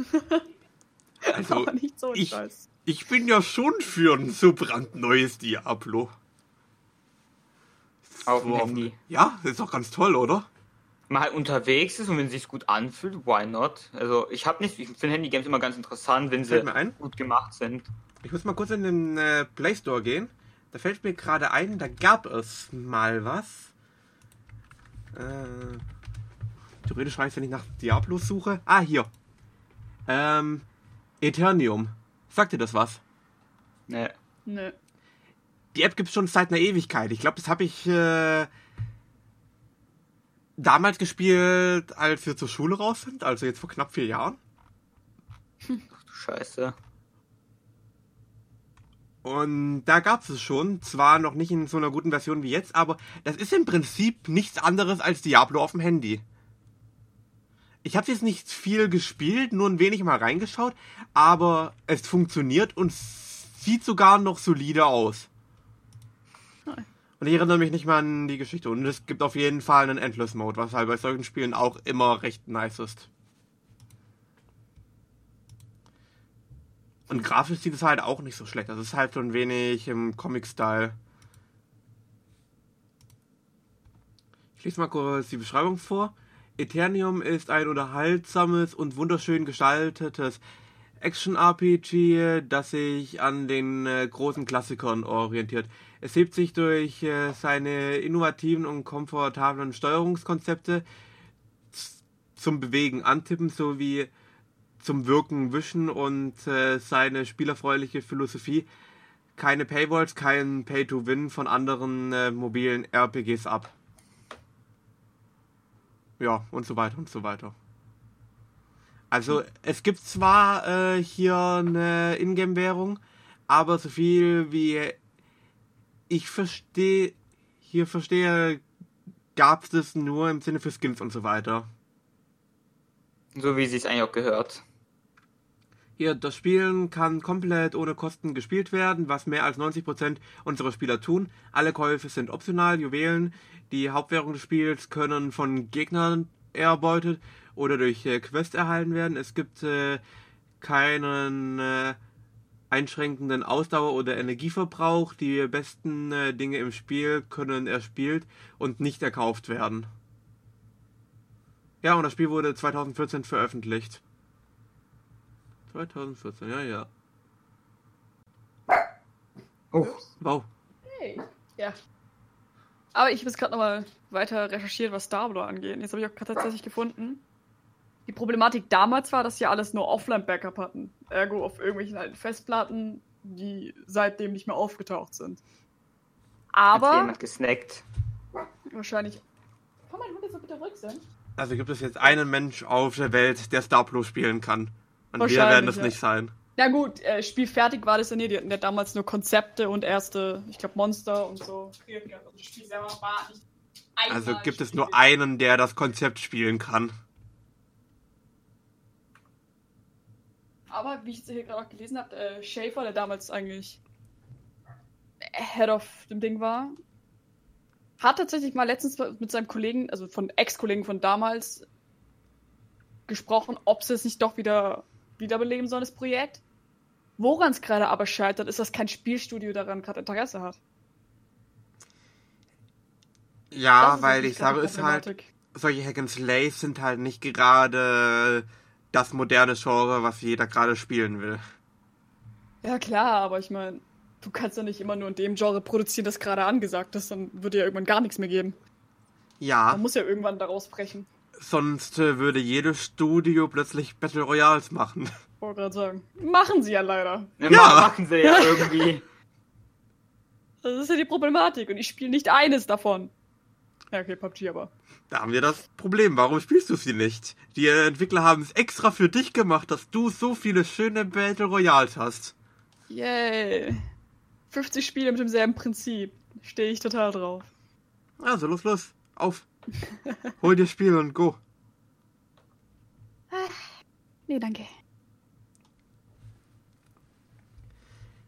also, Aber nicht so ein ich, Scheiß. ich bin ja schon für ein so brandneues Diablo. Auf dem So Handy. Ja, ist doch ganz toll, oder? Halt unterwegs ist und wenn es sich gut anfühlt, why not? Also ich habe nicht, ich finde Handy-Games immer ganz interessant, wenn sie Fällt mir ein. gut gemacht sind. Ich muss mal kurz in den äh, Play Store gehen. Da fällt mir gerade ein, da gab es mal was. Äh, theoretisch reicht wenn ich nach Diablo suche. Ah, hier. Ähm, Eternium. Sagt dir das was? Ne. Nö. Die App gibt's schon seit einer Ewigkeit. Ich glaube, das habe ich äh, damals gespielt, als wir zur Schule raus sind, also jetzt vor knapp vier Jahren. Du Scheiße. Und da gab's es schon, zwar noch nicht in so einer guten Version wie jetzt, aber das ist im Prinzip nichts anderes als Diablo auf dem Handy. Ich habe jetzt nicht viel gespielt, nur ein wenig mal reingeschaut, aber es funktioniert und sieht sogar noch solide aus. Und ich erinnere mich nicht mal an die Geschichte. Und es gibt auf jeden Fall einen Endless Mode, was halt bei solchen Spielen auch immer recht nice ist. Und grafisch sieht es halt auch nicht so schlecht. Das ist halt so ein wenig im Comic-Style. Ich lese mal kurz die Beschreibung vor. Eternium ist ein unterhaltsames und wunderschön gestaltetes Action-RPG, das sich an den äh, großen Klassikern orientiert. Es hebt sich durch äh, seine innovativen und komfortablen Steuerungskonzepte zum Bewegen, Antippen sowie zum Wirken, Wischen und äh, seine spielerfreuliche Philosophie. Keine Paywalls, kein Pay-to-Win von anderen äh, mobilen RPGs ab. Ja, und so weiter und so weiter. Also, es gibt zwar äh, hier eine Ingame-Währung, aber so viel wie ich verstehe, hier verstehe, gab es das nur im Sinne für Skins und so weiter. So wie sie es eigentlich auch gehört. Hier, das Spielen kann komplett ohne Kosten gespielt werden, was mehr als 90% unserer Spieler tun. Alle Käufe sind optional, Juwelen. Die Hauptwährung des Spiels können von Gegnern erbeutet oder durch äh, Quests erhalten werden. Es gibt äh, keinen äh, einschränkenden Ausdauer- oder Energieverbrauch. Die besten äh, Dinge im Spiel können erspielt und nicht erkauft werden. Ja, und das Spiel wurde 2014 veröffentlicht. 2014, ja, ja. Oh, Wow. Hey. Ja. Aber ich habe jetzt gerade nochmal weiter recherchiert, was Diablo angeht. Jetzt habe ich auch tatsächlich gefunden. Die Problematik damals war, dass sie alles nur Offline-Backup hatten. Ergo auf irgendwelchen alten Festplatten, die seitdem nicht mehr aufgetaucht sind. hat Aber jemand gesnackt. wahrscheinlich. Kann mein Hund jetzt mal bitte ruhig sein? Also gibt es jetzt einen Mensch auf der Welt, der Star Plus spielen kann. Und wir werden es ja. nicht sein. Na gut, äh, Spiel fertig war das ja nicht. Die hatten ja damals nur Konzepte und erste, ich glaube, Monster und so. Also das Spiel selber war nicht. Also gibt es nur einen, der das Konzept spielen kann. Aber wie ich es hier gerade auch gelesen habe, äh, Schaefer, der damals eigentlich Head of dem Ding war, hat tatsächlich mal letztens mit seinem Kollegen, also von Ex-Kollegen von damals, gesprochen, ob sie es nicht doch wieder wiederbeleben sollen, das Projekt. Woran es gerade aber scheitert, ist, dass kein Spielstudio daran gerade Interesse hat. Ja, weil ich sage, ist halt, solche Hack and Slays sind halt nicht gerade das moderne Genre, was jeder gerade spielen will. Ja, klar, aber ich meine, du kannst ja nicht immer nur in dem Genre produzieren, das gerade angesagt ist, dann würde ja irgendwann gar nichts mehr geben. Ja. Man muss ja irgendwann daraus brechen. Sonst äh, würde jedes Studio plötzlich Battle Royals machen. Wollte gerade sagen. Machen sie ja leider. Ja, ja. machen sie ja irgendwie. Das ist ja die Problematik und ich spiele nicht eines davon. Ja, okay, PUBG aber. Da haben wir das Problem. Warum spielst du sie nicht? Die Entwickler haben es extra für dich gemacht, dass du so viele schöne Battle Royals hast. Yay. 50 Spiele mit demselben Prinzip. Stehe ich total drauf. Also, los, los. Auf. Hol dir Spiel und go. Nee, danke.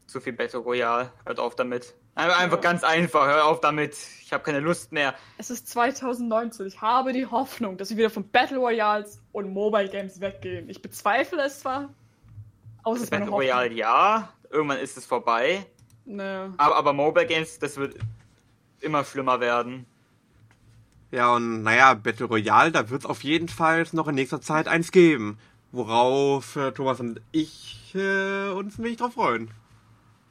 Zu viel Battle Royale. Hört auf damit. Einfach ganz einfach, hör auf damit. Ich habe keine Lust mehr. Es ist 2019. Ich habe die Hoffnung, dass wir wieder von Battle Royals und Mobile Games weggehen. Ich bezweifle es zwar. Aber es ist Battle Royale ja. Irgendwann ist es vorbei. Nee. Aber, aber Mobile Games, das wird immer schlimmer werden. Ja, und naja, Battle Royale, da wird es auf jeden Fall noch in nächster Zeit eins geben. Worauf äh, Thomas und ich äh, uns nämlich drauf freuen.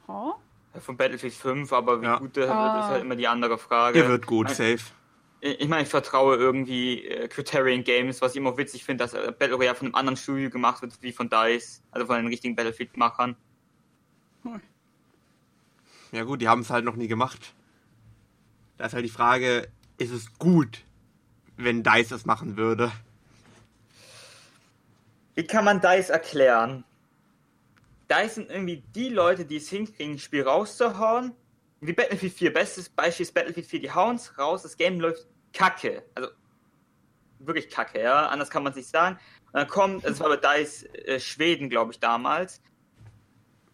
Huh? Von Battlefield 5, aber wie ja. gut der ah. wird, ist halt immer die andere Frage. Der wird gut, safe. Ich meine, ich vertraue irgendwie äh, Criterion Games, was ich immer witzig finde, dass äh, Battle Royale von einem anderen Studio gemacht wird, wie von DICE, also von den richtigen Battlefield-Machern. Hm. Ja gut, die haben es halt noch nie gemacht. Da ist halt die Frage, ist es gut, wenn DICE es machen würde? Wie kann man DICE erklären? Da sind irgendwie die Leute, die es hinkriegen, ein Spiel rauszuhauen. Wie Battlefield 4, bestes Beispiel ist Battlefield 4, die hauen es raus, das Game läuft kacke. Also wirklich kacke, ja, anders kann man es nicht sagen. Und dann kommt, das war bei DICE äh, Schweden, glaube ich, damals.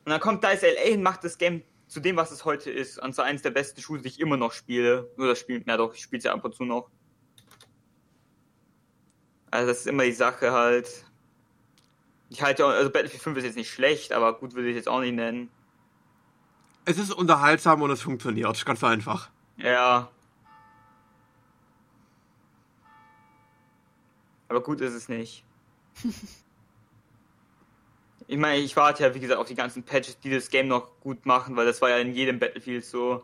Und dann kommt DICE LA und macht das Game zu dem, was es heute ist. Und zwar eines der besten Schuhe, die ich immer noch spiele. Nur das Spiel, ja doch, ich spiele es ja ab und zu noch. Also das ist immer die Sache halt. Ich halte, also Battlefield 5 ist jetzt nicht schlecht, aber gut würde ich jetzt auch nicht nennen. Es ist unterhaltsam und es funktioniert, ganz einfach. Ja. Aber gut ist es nicht. ich meine, ich warte ja, wie gesagt, auf die ganzen Patches, die das Game noch gut machen, weil das war ja in jedem Battlefield so.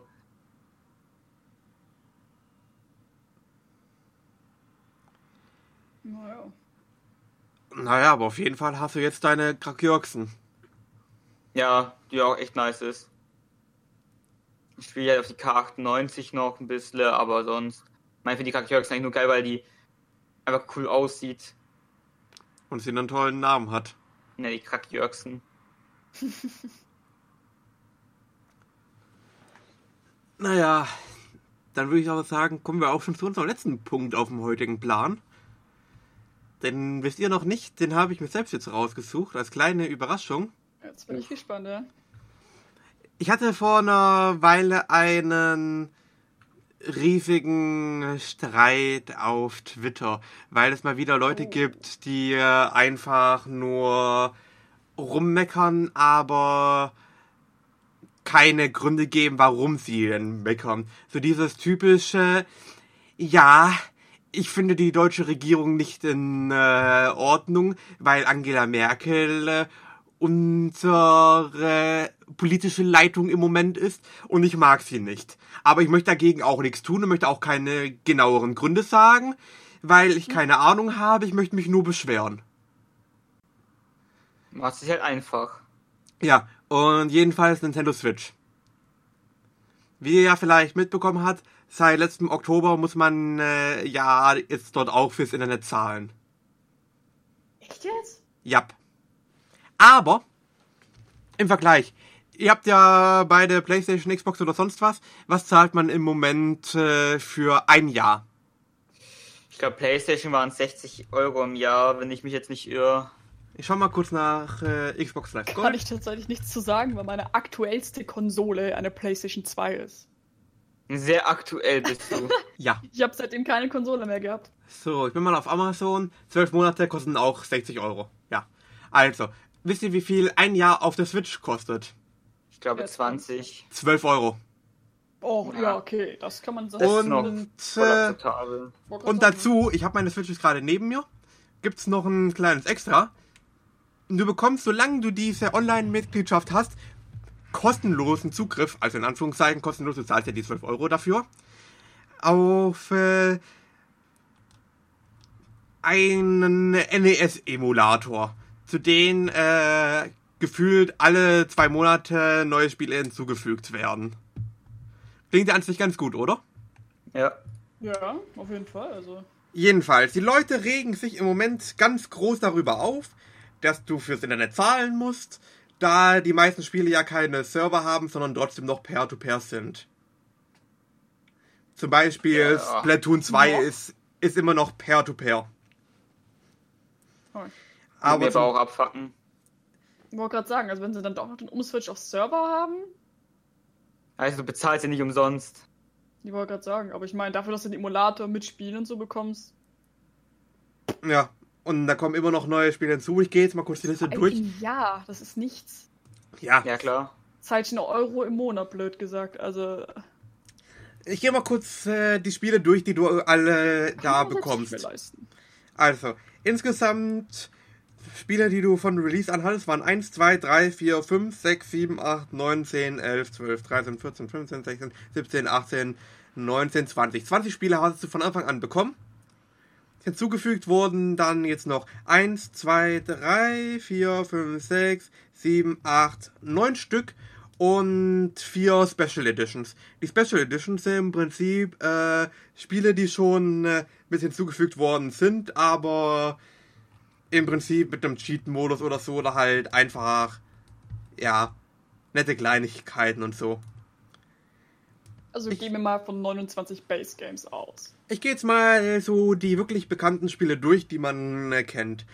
Naja. Naja, aber auf jeden Fall hast du jetzt deine Krakjörgsen. Ja, die auch echt nice ist. Ich spiele halt auf die K98 noch ein bisschen, aber sonst. Ich meine, für die Krakjörgsen eigentlich nur geil, weil die einfach cool aussieht. Und sie einen tollen Namen hat. Ne, die Krakjörgsen. naja, dann würde ich aber sagen, kommen wir auch schon zu unserem letzten Punkt auf dem heutigen Plan. Den wisst ihr noch nicht, den habe ich mir selbst jetzt rausgesucht, als kleine Überraschung. Jetzt bin ich gespannt, ja. Ich hatte vor einer Weile einen riesigen Streit auf Twitter, weil es mal wieder Leute oh. gibt, die einfach nur rummeckern, aber keine Gründe geben, warum sie denn meckern. So dieses typische, ja, ich finde die deutsche Regierung nicht in äh, Ordnung, weil Angela Merkel äh, unsere politische Leitung im Moment ist und ich mag sie nicht. Aber ich möchte dagegen auch nichts tun und möchte auch keine genaueren Gründe sagen, weil ich keine Ahnung habe, ich möchte mich nur beschweren. Macht sich halt einfach. Ja, und jedenfalls Nintendo Switch. Wie ihr ja vielleicht mitbekommen habt, seit letztem Oktober muss man äh, ja jetzt dort auch fürs Internet zahlen. Echt jetzt? Ja. Aber im Vergleich, ihr habt ja beide PlayStation, Xbox oder sonst was. Was zahlt man im Moment äh, für ein Jahr? Ich glaube, PlayStation waren 60 Euro im Jahr, wenn ich mich jetzt nicht irre. Ich schau mal kurz nach äh, Xbox Live Gold. Kann ich tatsächlich nichts zu sagen, weil meine aktuellste Konsole eine PlayStation 2 ist. Sehr aktuell bist du. ja. Ich habe seitdem keine Konsole mehr gehabt. So, ich bin mal auf Amazon. Zwölf Monate kosten auch 60 Euro. Ja. Also, wisst ihr, wie viel ein Jahr auf der Switch kostet? Ich glaube 20. 12 Euro. Oh, ja, ja okay, das kann man sagen. Und, äh, und dazu, ich habe meine Switch jetzt gerade neben mir, gibt es noch ein kleines Extra. Du bekommst, solange du diese Online-Mitgliedschaft hast, kostenlosen Zugriff, also in Anführungszeichen kostenlos, du zahlst ja die 12 Euro dafür, auf äh, einen NES-Emulator, zu denen äh, gefühlt alle zwei Monate neue Spiele hinzugefügt werden. Klingt ja an sich ganz gut, oder? Ja. Ja, auf jeden Fall. Also. Jedenfalls, die Leute regen sich im Moment ganz groß darüber auf, dass du fürs Internet zahlen musst, da die meisten Spiele ja keine Server haben, sondern trotzdem noch Peer-to-Peer -Peer sind. Zum Beispiel ja. Splatoon 2 ja. ist, ist immer noch Peer-to-Peer. -Peer. Aber wir auch abfacken. Ich wollte gerade sagen, also wenn sie dann doch noch den Umswitch auf Server haben. Also du bezahlst ja nicht umsonst. Ich wollte gerade sagen, aber ich meine, dafür, dass du den Emulator mit Spielen und so bekommst. Ja, und da kommen immer noch neue Spiele hinzu. Ich gehe jetzt mal kurz die Liste durch. Ja, das ist nichts. Ja. Ja, klar. Zahlt eine Euro im Monat, blöd gesagt. Also. Ich gehe mal kurz äh, die Spiele durch, die du alle da bekommst. Also, insgesamt Spiele, die du von Release an hattest, waren 1, 2, 3, 4, 5, 6, 7, 8, 9, 10, 11, 12, 13, 14, 15, 16, 17, 18, 19, 20. 20 Spiele hast du von Anfang an bekommen. Hinzugefügt wurden dann jetzt noch 1, 2, 3, 4, 5, 6, 7, 8, 9 Stück und vier Special Editions. Die Special Editions sind im Prinzip äh, Spiele, die schon äh, mit hinzugefügt worden sind, aber im Prinzip mit einem Cheat-Modus oder so oder halt einfach, ja, nette Kleinigkeiten und so. Also ich, gehen wir mal von 29 Base Games aus. Ich gehe jetzt mal so die wirklich bekannten Spiele durch, die man äh, kennt.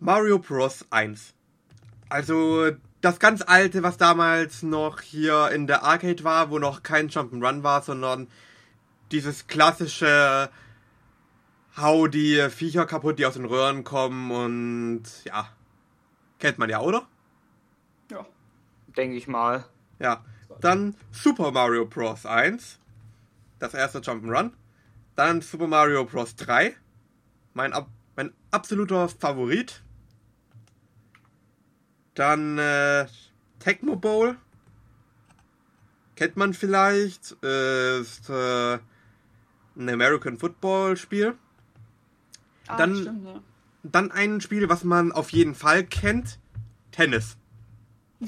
Mario Bros. 1. Also das ganz alte, was damals noch hier in der Arcade war, wo noch kein Jump'n'Run war, sondern dieses klassische Hau die Viecher kaputt, die aus den Röhren kommen und ja. Kennt man ja, oder? Ja. Denke ich mal. Ja. Dann Super Mario Bros. 1. Das erste Jump'n'Run. Dann Super Mario Bros. 3. Mein, ab mein absoluter Favorit. Dann äh, Tecmo Bowl. Kennt man vielleicht. Ist äh, ein American Football Spiel. Ah, dann, stimmt, ja. dann ein Spiel, was man auf jeden Fall kennt. Tennis.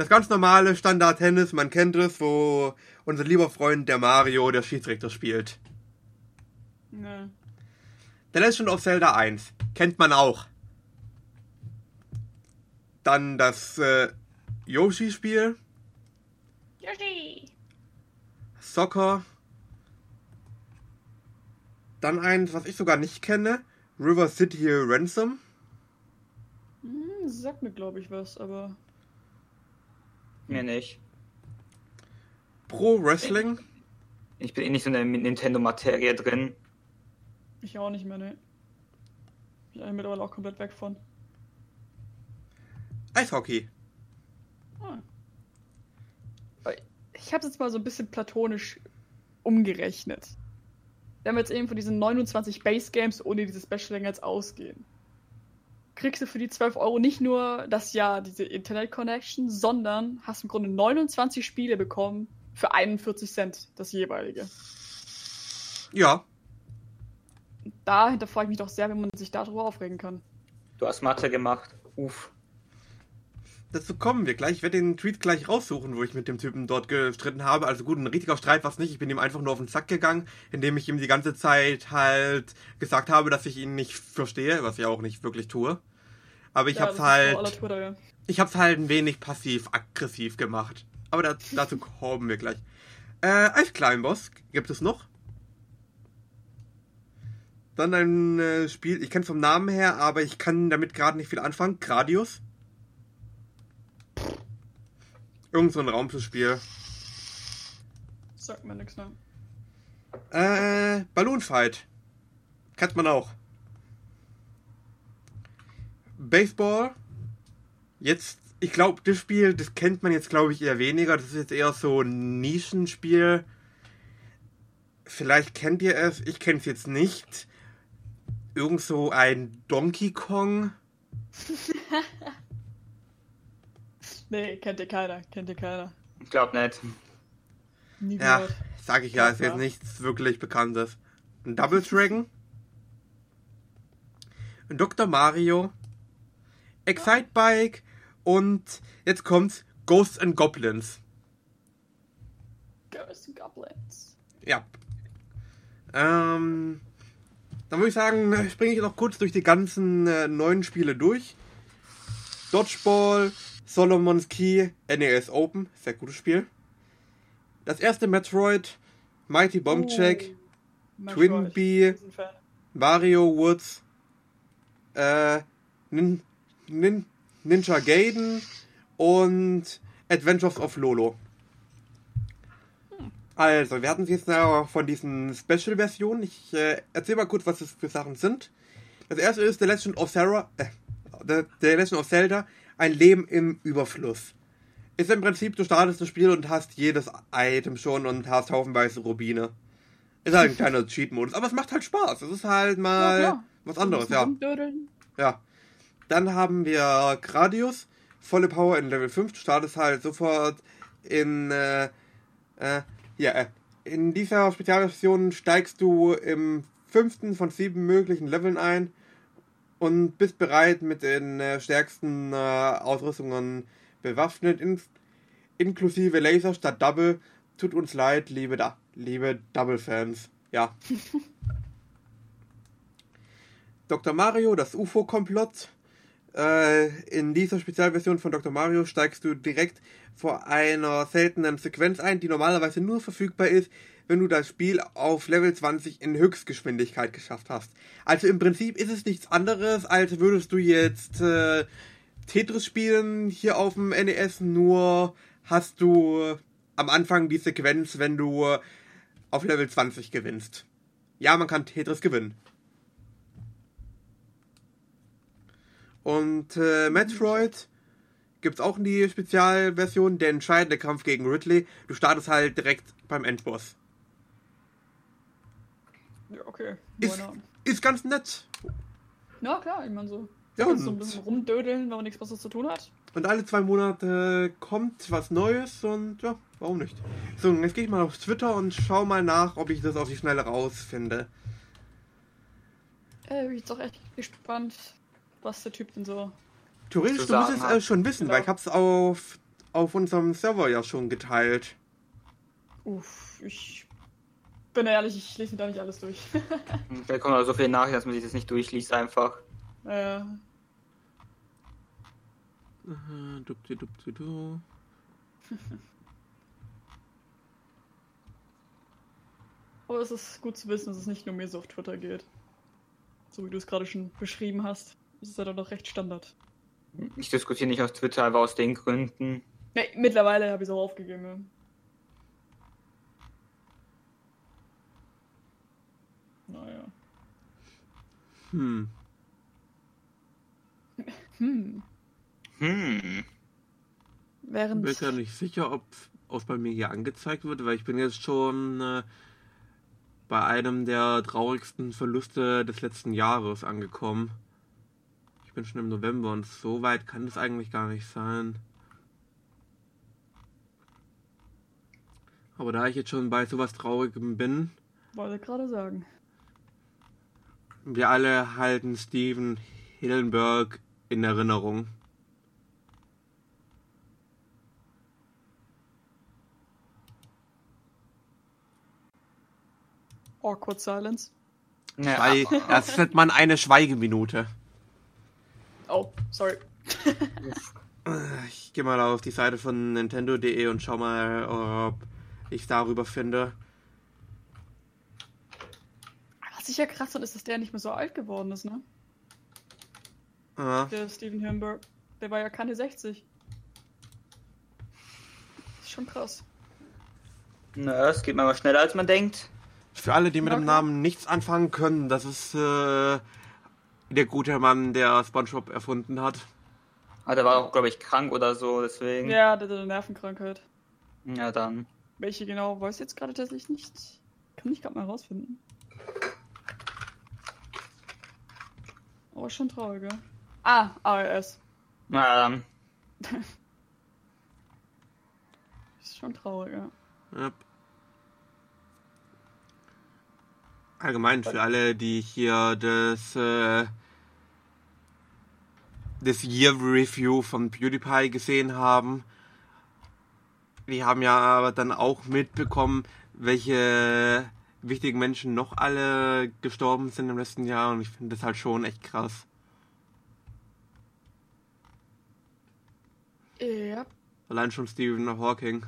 das ganz normale Standard-Tennis, man kennt es, wo unser lieber Freund der Mario der Schiedsrichter spielt. Ne. The Legend of Zelda 1. Kennt man auch. Dann das äh, Yoshi-Spiel. Yoshi! Soccer. Dann eins, was ich sogar nicht kenne. River City Ransom. Hm, sagt mir, glaube ich, was, aber. Mir nicht. Pro Wrestling? Ich bin eh nicht so in der Nintendo-Materie drin. Ich auch nicht mehr, ne. Ich bin mittlerweile auch komplett weg von. Eishockey. Ah. Ich habe es jetzt mal so ein bisschen platonisch umgerechnet. Wenn wir jetzt eben von diesen 29 Base Games ohne diese Special jetzt ausgehen kriegst du für die 12 Euro nicht nur das Jahr diese Internet Connection, sondern hast im Grunde 29 Spiele bekommen für 41 Cent das jeweilige. Ja. Da hinterfrage ich mich doch sehr, wenn man sich darüber aufregen kann. Du hast Mathe gemacht. Uff. Dazu kommen wir gleich. Ich werde den Tweet gleich raussuchen, wo ich mit dem Typen dort gestritten habe. Also gut, ein richtiger Streit war es nicht. Ich bin ihm einfach nur auf den Sack gegangen, indem ich ihm die ganze Zeit halt gesagt habe, dass ich ihn nicht verstehe, was ich auch nicht wirklich tue. Aber ich ja, hab's halt. Ich hab's halt ein wenig passiv-aggressiv gemacht. Aber da, dazu kommen wir gleich. Äh, als Kleinboss gibt es noch. Dann ein äh, Spiel, ich kenne es vom Namen her, aber ich kann damit gerade nicht viel anfangen. Gradius. Irgend so ein Raumschiffspiel. Sagt mir nichts mehr. Äh, Balloon Fight. Kennt man auch. Baseball. Jetzt, ich glaube, das Spiel, das kennt man jetzt, glaube ich, eher weniger. Das ist jetzt eher so ein Nischenspiel. Vielleicht kennt ihr es, ich kenne es jetzt nicht. Irgend so ein Donkey Kong. Nee, kennt ihr keiner, kennt ihr keiner. Ich glaube nicht. Nie Ja, gehört. sag ich ja, Ja, ist jetzt nichts wirklich Bekanntes. Ein Double Dragon. Ein Dr. Mario. Excite Bike. Und jetzt kommt's Ghosts and Goblins. Ghosts and Goblins. Ja. Ähm, dann würde ich sagen, springe ich noch kurz durch die ganzen äh, neuen Spiele durch. Dodgeball, Solomon's Key, NES Open, sehr gutes Spiel. Das erste Metroid, Mighty Bomb Check, Metroid, Twin Bee. Mario Woods, äh, Nin, Nin, Ninja Gaiden und Adventures of Lolo. Also, wir hatten jetzt noch von diesen Special-Versionen. Ich äh, erzähl mal kurz, was das für Sachen sind. Das erste ist The Legend of Sarah, äh, The, The Legend of Zelda, ein Leben im Überfluss. Ist im Prinzip, du startest das Spiel und hast jedes Item schon und hast haufenweise Rubine. Ist halt ein kleiner Cheat-Modus, aber es macht halt Spaß. Es ist halt mal klar. was anderes, ja. Ja. Dann haben wir Gradius, volle Power in Level 5. Du startest halt sofort in, äh, äh, ja, äh, in dieser Spezialversion steigst du im fünften von sieben möglichen Leveln ein und bist bereit mit den äh, stärksten äh, Ausrüstungen bewaffnet, in, inklusive Laser statt Double. Tut uns leid, liebe, da liebe Double-Fans. Ja. Dr. Mario, das UFO-Komplott. Äh, in dieser Spezialversion von Dr. Mario steigst du direkt vor einer seltenen Sequenz ein, die normalerweise nur verfügbar ist, wenn du das Spiel auf Level 20 in Höchstgeschwindigkeit geschafft hast. Also im Prinzip ist es nichts anderes, als würdest du jetzt äh, Tetris spielen hier auf dem NES, nur hast du am Anfang die Sequenz, wenn du auf Level 20 gewinnst. Ja, man kann Tetris gewinnen. Und äh, Metroid gibt's auch in die Spezialversion, der entscheidende Kampf gegen Ridley. Du startest halt direkt beim Endboss. Ja, okay. Ist, ist ganz nett. Ja, klar, ich meine so. Ja, kannst so ein und- bisschen rumdödeln, wenn man nichts Besseres zu tun hat. Und alle zwei Monate kommt was Neues und ja, warum nicht? So, und jetzt gehe ich mal auf Twitter und schau mal nach, ob ich das auf die Schnelle rausfinde. Äh, bin ich auch echt gespannt, was der Typ denn so. Theoretisch, Zu du musst es äh, schon wissen, Genau. weil ich hab's auf, auf unserem Server ja schon geteilt. Uff, ich bin ehrlich, ich lese mir da nicht alles durch. Da kommt auch so viel nach, dass man sich das nicht durchliest einfach. äh, dupti, dupti, du. aber es ist gut zu wissen, dass es nicht nur mir so auf Twitter geht. So wie du es gerade schon beschrieben hast. Das ist ja dann doch recht Standard. Ich diskutiere nicht auf Twitter, einfach aus den Gründen. Ja, mittlerweile habe ich es auch aufgegeben. ja. Naja. Hm. Hm. Hm. Während. Ich bin ja nicht sicher, ob es bei mir hier angezeigt wird, weil ich bin jetzt schon äh, bei einem der traurigsten Verluste des letzten Jahres angekommen. Ich bin schon im November und so weit kann es eigentlich gar nicht sein. Aber da ich jetzt schon bei sowas Traurigem bin, Wollte gerade sagen. wir alle halten Steven Hillenberg in Erinnerung. Awkward Silence. Ja, Weil das nennt man eine Schweigeminute. Oh, sorry. Ich gehe mal auf die Seite von Nintendo.de und schau mal, ob ich darüber finde. Was ich ja krass fand, ist, dass der nicht mehr so alt geworden ist, ne? Ja. Der Steven Hillenburg. Der war ja keine 60. ist schon krass. Na, es geht manchmal schneller, als man denkt. Für alle, die mit dem Okay. Namen nichts anfangen können, das ist äh, der gute Mann, der SpongeBob erfunden hat. Aber der war auch, glaube ich, krank oder so, deswegen. Ja, der hat eine Nervenkrankheit. Ja, dann. Welche genau, weiß ich jetzt gerade tatsächlich nicht. Kann ich gerade mal rausfinden. Aber schon traurig, ja. Ah, ALS. Na dann. Ist schon traurig, ja. Yep. Allgemein für alle, die hier das, äh, das Year Review von PewDiePie gesehen haben. Die haben ja aber dann auch mitbekommen, welche wichtigen Menschen noch alle gestorben sind im letzten Jahr und ich finde das halt schon echt krass. Ja. Allein schon Stephen Hawking.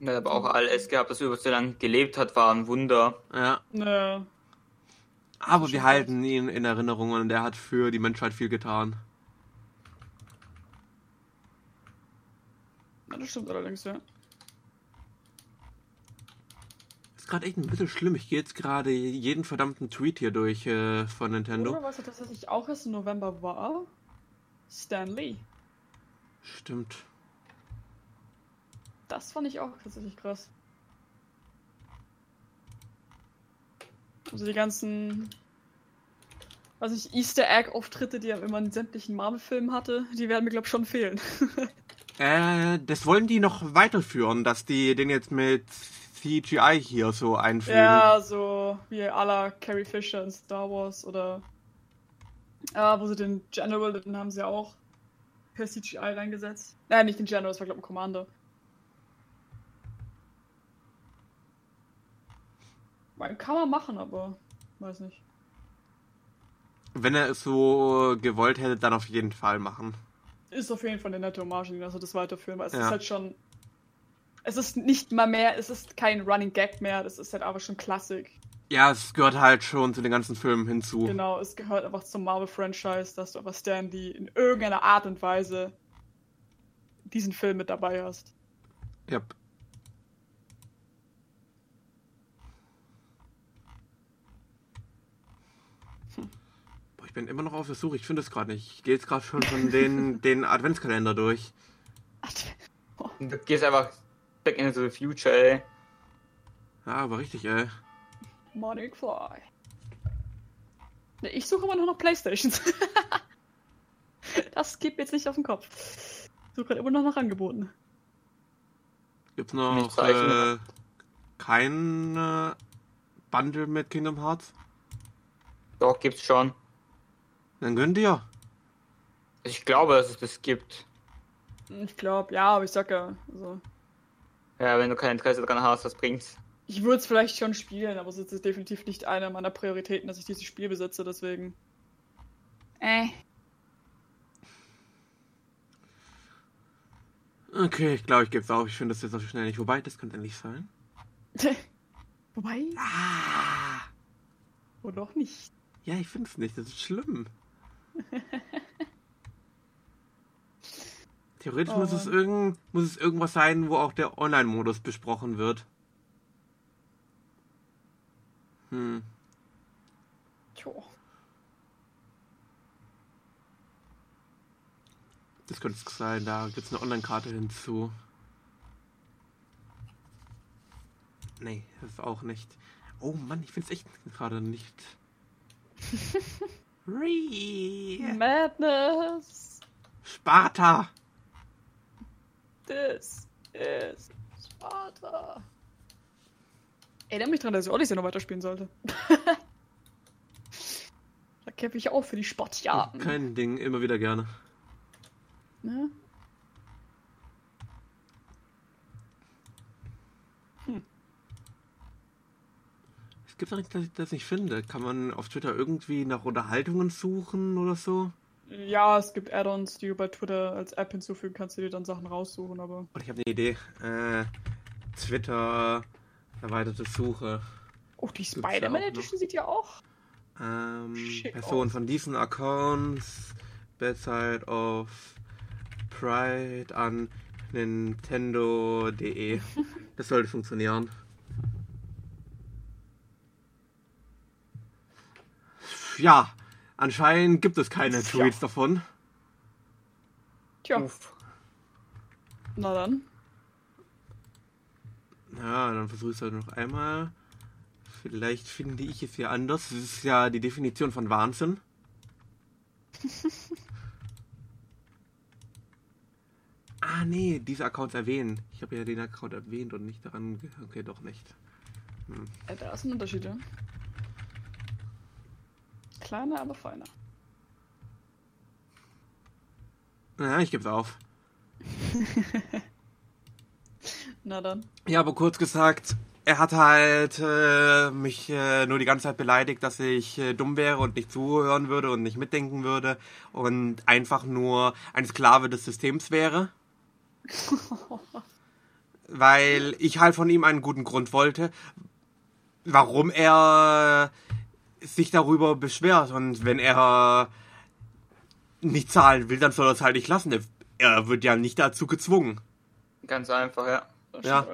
Er hat aber auch alles gehabt, dass er über so lange gelebt hat, war ein Wunder. Ja. Ne. Aber wir halten ihn in Erinnerung und er hat für die Menschheit viel getan. Ja, das stimmt allerdings, ja. Ist gerade echt ein bisschen schlimm. Ich gehe jetzt gerade jeden verdammten Tweet hier durch äh, von Nintendo. Oder was tatsächlich auch erst im November war? Stan Lee. Stimmt. Das fand ich auch tatsächlich krass. Also die ganzen, weiß nicht, Easter Egg-Auftritte, die er immer in sämtlichen Marvel-Filmen hatte, die werden mir, glaube ich, schon fehlen. Äh, das wollen die noch weiterführen, dass die den jetzt mit CGI hier so einfügen. ja, so wie à la Carrie Fisher in Star Wars oder ja, wo sie den General, den haben sie ja auch per CGI reingesetzt. Nein, nicht den General, das war, glaube ich, ein Commander. Kann man machen, aber weiß nicht. Wenn er es so gewollt hätte, dann auf jeden Fall machen. Ist auf jeden Fall eine nette Hommage, also das weiterführen, weil es Ja. ist halt schon. Es ist nicht mal mehr, es ist kein Running Gag mehr, das ist halt aber schon Klassik. Ja, es gehört halt schon zu den ganzen Filmen hinzu. Genau, es gehört einfach zum Marvel-Franchise, dass du einfach Stan Lee in irgendeiner Art und Weise diesen Film mit dabei hast. Yep. Bin immer noch auf der Suche. Ich finde es gerade nicht. Ich gehe jetzt gerade schon von den, den Adventskalender durch. Und du gehst einfach back into the future, ey. Ja, aber richtig, ey. Money Fly. Ich suche immer noch Playstations. das geht mir jetzt nicht auf den Kopf. Ich suche gerade immer noch nach Angeboten. Gibt's noch äh, kein äh, Bundle mit Kingdom Hearts? Doch, gibt's schon. Dann gönnt ihr. Ich glaube, dass es das gibt. Ich glaube, ja, aber ich sag ja, also, Ja, wenn du kein Interesse daran hast, was bringt's? ich würde es vielleicht schon spielen, aber es ist definitiv nicht eine meiner Prioritäten, dass ich dieses Spiel besitze, deswegen. Äh. Okay, ich glaube, ich gebe es auf. Ich finde das jetzt auch schnell nicht. Wobei, das könnte endlich sein. Wobei, Ah! oder auch nicht. Ja, ich finde es nicht. Das ist schlimm. Theoretisch Oh muss, es irgend, muss es irgendwas sein, wo auch der Online-Modus besprochen wird. Hm. Tjo. Das könnte es sein. Da gibt es eine Online-Karte hinzu. Nee, das ist auch nicht. Oh Mann, ich finde es echt gerade nicht. Ree. Madness. Sparta. This is Sparta. Erinnere mich dran, dass ich Odyssey noch weiterspielen sollte. da kämpfe ich auch für die Sportjahren. Kein Ding, immer wieder gerne. Ne? Es gibt nichts, dass ich das nicht finde. Kann man auf Twitter irgendwie nach Unterhaltungen suchen oder so? Ja, es gibt Add-ons, die du bei Twitter als App hinzufügen kannst, die dir dann Sachen raussuchen, aber. Und ich habe eine Idee. Äh, Twitter Erweiterte Suche. Oh, die Spider-Man. Edition sieht ja auch. Ähm, Personen von diesen Accounts. Bad Side of Pride an Nintendo.de. Das sollte funktionieren. Ja, anscheinend gibt es keine Tja. Tweets davon. Tja, Uff. na dann. Ja, dann versuche ich es halt noch einmal. Vielleicht finde ich es hier anders. Das ist ja die Definition von Wahnsinn. ah, nee, diese Accounts erwähnen. Ich habe ja den Account erwähnt und nicht daran. Okay, doch nicht. Ja, da ist ein Unterschied, ja. Kleiner, aber feiner. Ja, ich gebe es auf. Na dann. Ja, aber kurz gesagt, er hat halt äh, mich äh, nur die ganze Zeit beleidigt, dass ich äh, dumm wäre und nicht zuhören würde und nicht mitdenken würde und einfach nur ein Sklave des Systems wäre. Weil ich halt von ihm einen guten Grund wollte, warum er sich darüber beschwert. Und wenn er nicht zahlen will, dann soll er es halt nicht lassen. Er- wird ja nicht dazu gezwungen. Ganz einfach, ja. Ja.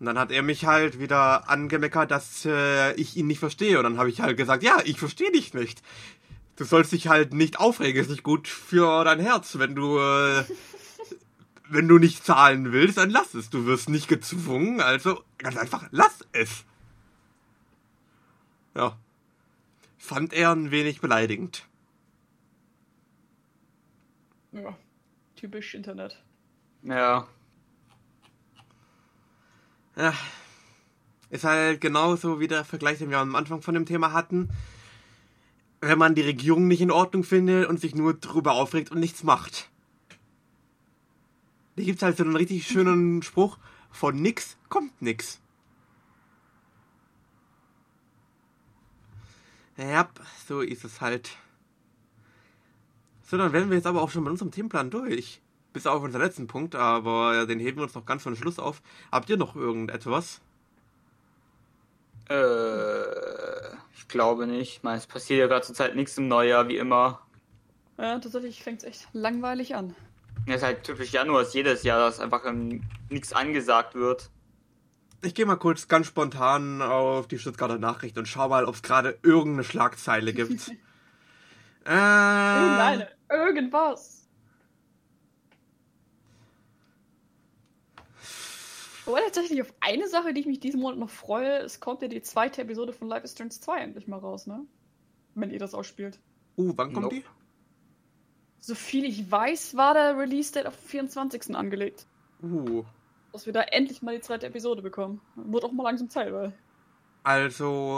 Und dann hat er mich halt wieder angemeckert, dass äh, ich ihn nicht verstehe. Und dann habe ich halt gesagt, ja, ich verstehe dich nicht. Du sollst dich halt nicht aufregen, ist nicht gut für dein Herz. Wenn du, äh, wenn du nicht zahlen willst, dann lass es. Du wirst nicht gezwungen, also ganz einfach, lass es. Ja. Fand er ein wenig beleidigend. ja. Typisch Internet. Ja. Ja. Ist halt genauso wie der Vergleich, den wir am Anfang von dem Thema hatten. Wenn man die Regierung nicht in Ordnung findet und sich nur drüber aufregt und nichts macht. Da gibt's halt so einen richtig schönen Spruch, von nix kommt nix. Ja, so ist es halt. So, dann wären wir jetzt aber auch schon mit unserem Themenplan durch. Bis auf unseren letzten Punkt, aber den heben wir uns noch ganz von Schluss auf. Habt ihr noch irgendetwas? Äh, ich glaube nicht. Ich meine, es passiert ja gerade zur Zeit nichts im Neujahr, wie immer. Ja, tatsächlich fängt es echt langweilig an. Es ist halt typisch Januar, ist jedes Jahr, dass einfach nichts angesagt wird. Ich gehe mal kurz ganz spontan auf die Stuttgarter Nachricht und schau mal, ob es gerade irgendeine Schlagzeile gibt. äh, Irgendeine. Irgendwas. Aber tatsächlich auf eine Sache, die ich mich diesen Monat noch freue, es kommt ja die zweite Episode von Life is Strange 2 endlich mal raus, ne? Wenn ihr das ausspielt. Uh, wann kommt Nope. die? So viel ich weiß, war der Release-Date auf den 24. angelegt. Uh, Dass wir da endlich mal die zweite Episode bekommen. Wird auch mal langsam Zeit, weil. also,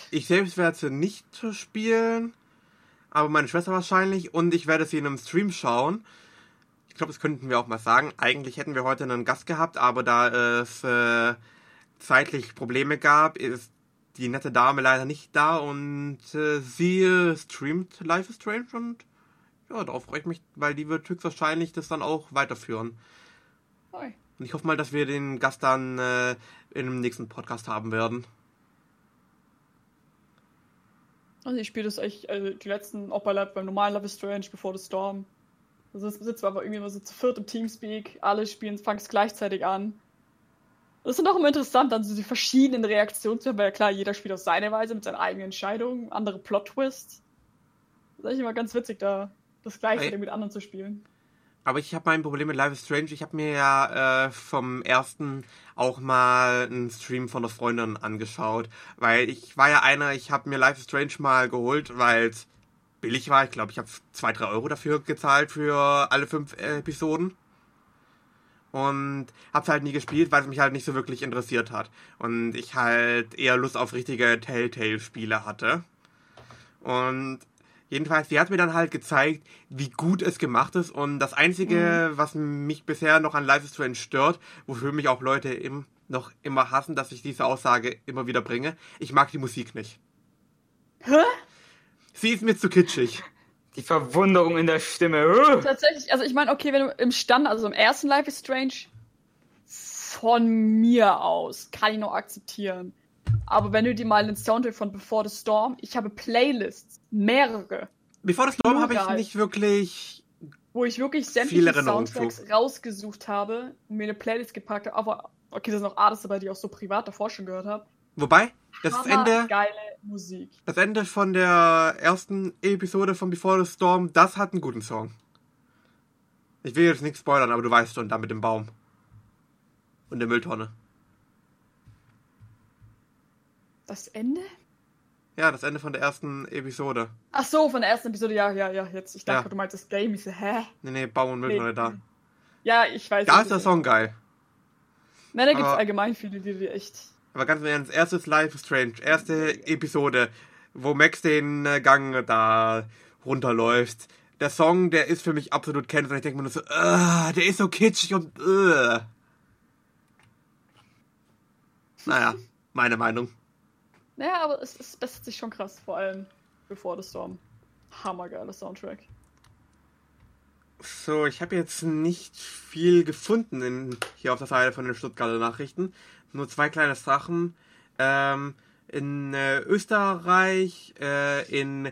Also, ich selbst werde sie nicht spielen, aber meine Schwester wahrscheinlich und ich werde sie in einem Stream schauen. Ich glaube, das könnten wir auch mal sagen. Eigentlich hätten wir heute einen Gast gehabt, aber da es äh, zeitlich Probleme gab, ist die nette Dame leider nicht da und äh, sie streamt Life is Strange und ja, darauf freue ich mich, weil die wird höchstwahrscheinlich das dann auch weiterführen. Hi. Und ich hoffe mal, dass wir den Gast dann äh, in dem nächsten Podcast haben werden. Also ich spiele das eigentlich, also die letzten, auch bei, beim normalen Love is Strange, Before the Storm. Also es sitzen wir aber irgendwie immer so zu viert im Teamspeak, alle spielen, fangen es gleichzeitig an. Das ist auch immer interessant, dann so die verschiedenen Reaktionen zu haben, weil ja klar, jeder spielt auf seine Weise mit seinen eigenen Entscheidungen, andere Plot-Twists. Das ist eigentlich immer ganz witzig, da das gleichzeitig mit anderen zu spielen. Aber ich habe mein Problem mit Life is Strange. Ich habe mir ja äh, vom ersten auch mal einen Stream von einer Freundin angeschaut. Weil ich war ja einer, ich habe mir Life is Strange mal geholt, weil es billig war. Ich glaube, ich habe 2, 3 Euro dafür gezahlt für alle fünf äh, Episoden. Und hab's halt nie gespielt, weil es mich halt nicht so wirklich interessiert hat. Und ich halt eher Lust auf richtige Telltale-Spiele hatte. Und jedenfalls, sie hat mir dann halt gezeigt, wie gut es gemacht ist. Und das Einzige, was mich bisher noch an Life is Strange stört, wofür mich auch Leute im, noch immer hassen, dass ich diese Aussage immer wieder bringe, ich mag die Musik nicht. Hä? Sie ist mir zu kitschig. Die Verwunderung in der Stimme. Tatsächlich, also ich meine, okay, wenn du im Stand, also im ersten Life is Strange, von mir aus kann ich noch akzeptieren. Aber wenn du dir mal den Soundtrack von Before the Storm, ich habe Playlists, mehrere, Before the Storm habe ich nicht wirklich. wo ich wirklich Viele sämtliche Soundtracks rausgesucht habe und mir eine Playlist gepackt habe. Aber okay, da sind noch Artists dabei, die ich auch so privat davor schon gehört habe. Wobei, das Hammer Ende, geile Musik. das Ende von der ersten Episode von Before the Storm, das hat einen guten Song. Ich will jetzt nichts spoilern, aber du weißt schon, da mit dem Baum. Und der Mülltonne. Das Ende? Ja, das Ende von der ersten Episode. Ach so, von der ersten Episode, ja, ja, ja, jetzt. Ich dachte, Ja. du meinst das Game. Ich so, hä? Nee, nee, Baum und Mülltonne Nee. da. Ja, ich weiß. Da ist der Song geil. Nein, da gibt es allgemein viele, die dir echt. Aber ganz im Ernst, erstes Life is Strange, erste Episode, wo Max den äh, Gang da runterläuft. Der Song, der ist für mich absolut Kenntnis. Und ich denke mir nur so, "Ah, der ist so kitschig und äh. Naja, meine Meinung. Naja, aber es, es bessert sich schon krass, vor allem Before the Storm. Hammergeiler Soundtrack. So, ich habe jetzt nicht viel gefunden in, hier auf der Seite von den Stuttgarter Nachrichten. Nur zwei kleine Sachen. Ähm, in äh, Österreich, äh, in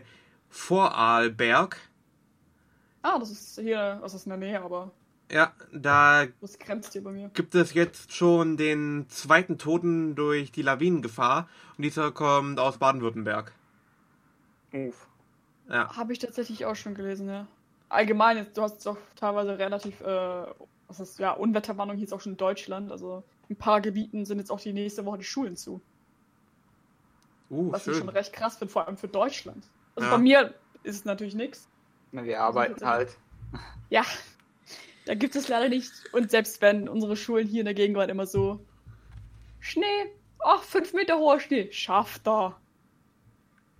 Vorarlberg, Ah, das ist hier, was ist in der Nähe, aber ja, da das grenzt hier bei mir. gibt es jetzt schon den zweiten Toten durch die Lawinengefahr. Und dieser kommt aus Baden-Württemberg. Uff. Ja. Habe ich tatsächlich auch schon gelesen, ja. Allgemein, jetzt, du hast doch teilweise relativ, äh, was ist, ja, Unwetterwarnung hier ist auch schon in Deutschland. Also in ein paar Gebieten sind jetzt auch die nächste Woche die Schulen zu. Uh, Was ich schön. schon recht krass finde, vor allem für Deutschland. Also Ja. bei mir ist es natürlich nichts. Na, Wir arbeiten halt. Ja, da gibt es leider nicht. Und selbst wenn unsere Schulen hier in der Gegenwart immer so Schnee, ach, fünf Meter hoher Schnee, schafft da.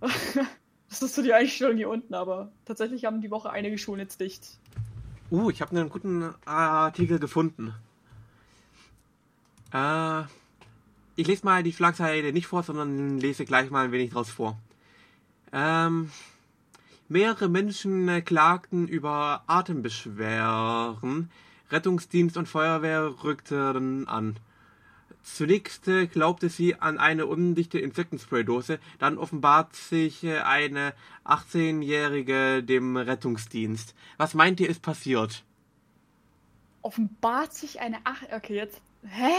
das ist so die Einstellung hier unten, aber tatsächlich haben die Woche einige Schulen jetzt dicht. Uh, ich habe einen guten Artikel gefunden. Äh, ich lese mal die Schlagzeile nicht vor, sondern lese gleich mal ein wenig draus vor. Ähm, mehrere Menschen äh, klagten über Atembeschwerden. Rettungsdienst und Feuerwehr rückten an. Zunächst äh, glaubte sie an eine undichte Insektenspraydose, dann offenbart sich äh, eine 18-Jährige dem Rettungsdienst. Was meint ihr ist passiert? Offenbart sich eine Ach. Okay, jetzt. Hä?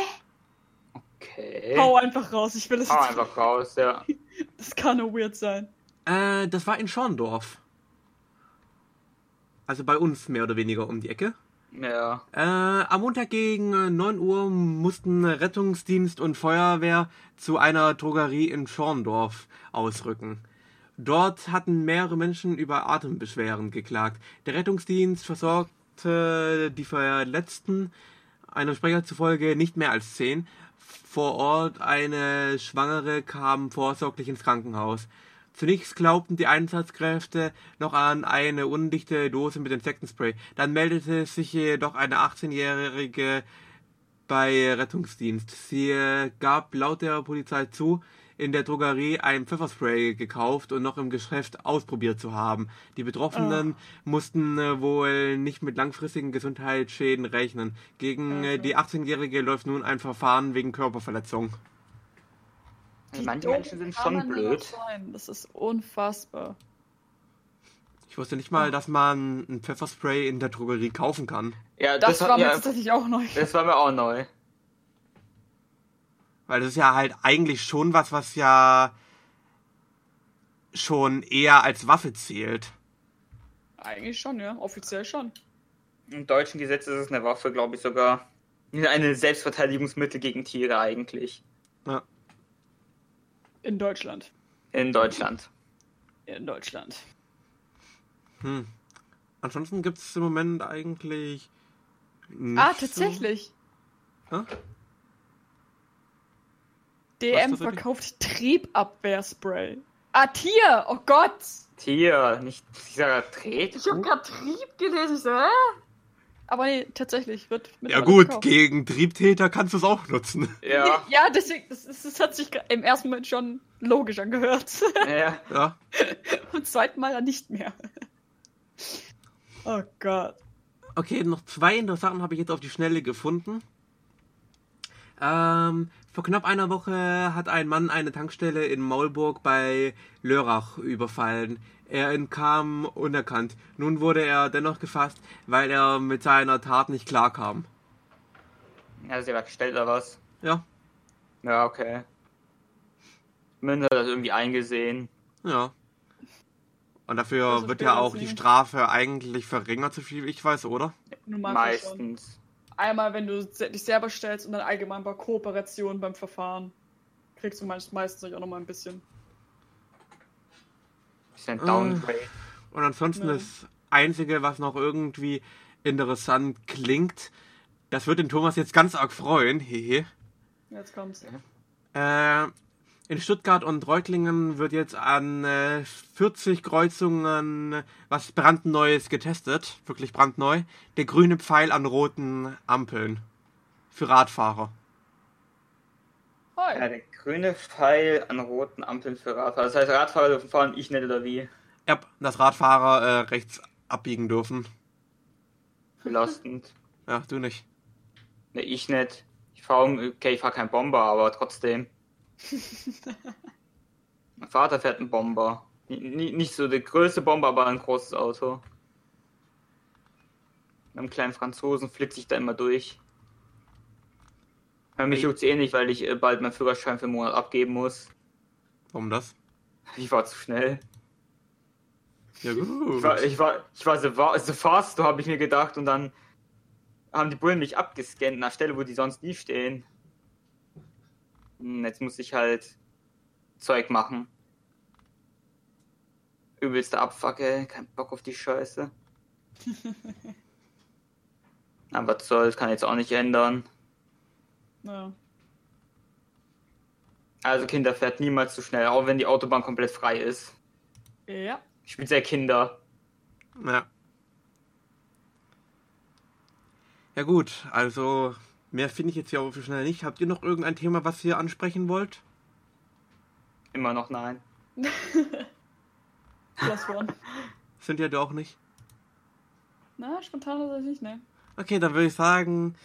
Okay. Hau einfach raus, ich will das Hau jetzt. einfach raus, ja. Das kann nur weird sein. Äh, das war in Schorndorf. Also bei uns mehr oder weniger um die Ecke. Ja. Äh, am Montag gegen äh, 9 Uhr mussten Rettungsdienst und Feuerwehr zu einer Drogerie in Schorndorf ausrücken. Dort hatten mehrere Menschen über Atembeschwerden geklagt. Der Rettungsdienst versorgte die Verletzten, einem Sprecher zufolge nicht mehr als zehn. Vor Ort eine Schwangere kam vorsorglich ins Krankenhaus. Zunächst glaubten die Einsatzkräfte noch an eine undichte Dose mit Insektenspray. Dann meldete sich jedoch eine 18-Jährige bei Rettungsdienst. Sie äh, gab laut der Polizei zu, in der Drogerie ein Pfefferspray gekauft und noch im Geschäft ausprobiert zu haben. Die Betroffenen mussten äh, wohl nicht mit langfristigen Gesundheitsschäden rechnen. Gegen äh, die 18-Jährige läuft nun ein Verfahren wegen Körperverletzung. Wie Manche Menschen sind schon blöd. sein? Das ist unfassbar. Ich wusste nicht mal, dass man ein Pfefferspray in der Drogerie kaufen kann. Ja, Das, das, war mir ja, tatsächlich auch neu. das war mir auch neu. Weil das ist ja halt eigentlich schon was, was ja schon eher als Waffe zählt. Eigentlich schon, ja. Offiziell schon. Im deutschen Gesetz ist es eine Waffe, glaube ich, sogar. Eine Selbstverteidigungsmittel gegen Tiere eigentlich. Ja. In Deutschland. In Deutschland. In Deutschland. Hm. Ansonsten gibt es im Moment eigentlich. Ah, so- tatsächlich. Hä? DM verkauft Triebabwehrspray. Ah, Tier! Oh Gott! Tier, nicht dieser Tret. Ich hab grad Trieb gelesen. Ich so, hä? Aber nee, tatsächlich wird Ja mittlerweile gut, verkauft. gegen Triebtäter kannst du es auch nutzen. Ja. Ja, deswegen, das, das, das hat sich im ersten Moment schon logisch angehört. ja. Ja. Und zweiten Mal dann nicht mehr. Oh Gott. Okay, noch zwei Sachen habe ich jetzt auf die Schnelle gefunden. Ähm, vor knapp einer Woche hat ein Mann eine Tankstelle in Maulburg bei Lörrach überfallen. Er entkam unerkannt. Nun wurde er dennoch gefasst, weil er mit seiner Tat nicht klarkam. Ja, ist ja gestellt oder was? Ja, Ja, okay. Münz hat das irgendwie eingesehen. ja. Und dafür Also wird ja auch die. Strafe eigentlich verringert, so viel ich weiß, oder? Meistens. Einmal, wenn du dich selber stellst und dann allgemein bei Kooperation beim Verfahren. Kriegst du meist- meistens auch noch mal ein bisschen. Ist ein Ah. Downgrade. Und ansonsten Ja. das Einzige, was noch irgendwie interessant klingt, das wird den Thomas jetzt ganz arg freuen, hehe. Jetzt kommt's. Äh, in Stuttgart und Reutlingen wird jetzt an äh, 40 Kreuzungen was brandneues getestet, wirklich brandneu. Der grüne Pfeil an roten Ampeln für Radfahrer. Hi. Ja, der grüne Pfeil an roten Ampeln für Radfahrer. Das heißt, Radfahrer dürfen fahren, ich nicht oder wie? Ja, dass Radfahrer äh, rechts abbiegen dürfen. Belastend. Ja, du nicht. Ne, ich nicht. Ich fahre, okay, ich fahre kein Bomber, aber trotzdem. mein Vater fährt einen Bomber. N n- nicht so der größte Bomber, aber ein großes Auto. Mit einem kleinen Franzosen flitze ich da immer durch. Ja, mich Hey. juckt's eh nicht, weil ich äh, bald meinen Führerschein für einen Monat abgeben muss. Warum das? Ich war zu schnell. Ja, Ich gut. war, ich war, ich war so, so fast, so habe ich mir gedacht, und dann haben die Bullen mich abgescannt, an einer Stelle, wo die sonst nie stehen. Hm, Jetzt muss ich halt Zeug machen. Übelste Abfacke, kein Bock auf die Scheiße. Aber was soll's, kann jetzt auch nicht ändern. Ja. Also Kinder fährt niemals zu schnell, auch wenn die Autobahn komplett frei ist. Ja. Speziell Kinder. Ja. Ja gut, also mehr finde ich jetzt hier auf schnell nicht. Habt ihr noch irgendein Thema, was ihr ansprechen wollt? Immer noch nein. Plus one. Sind ihr doch nicht? Na, spontan tatsächlich nicht, ne? Okay, dann würde ich sagen,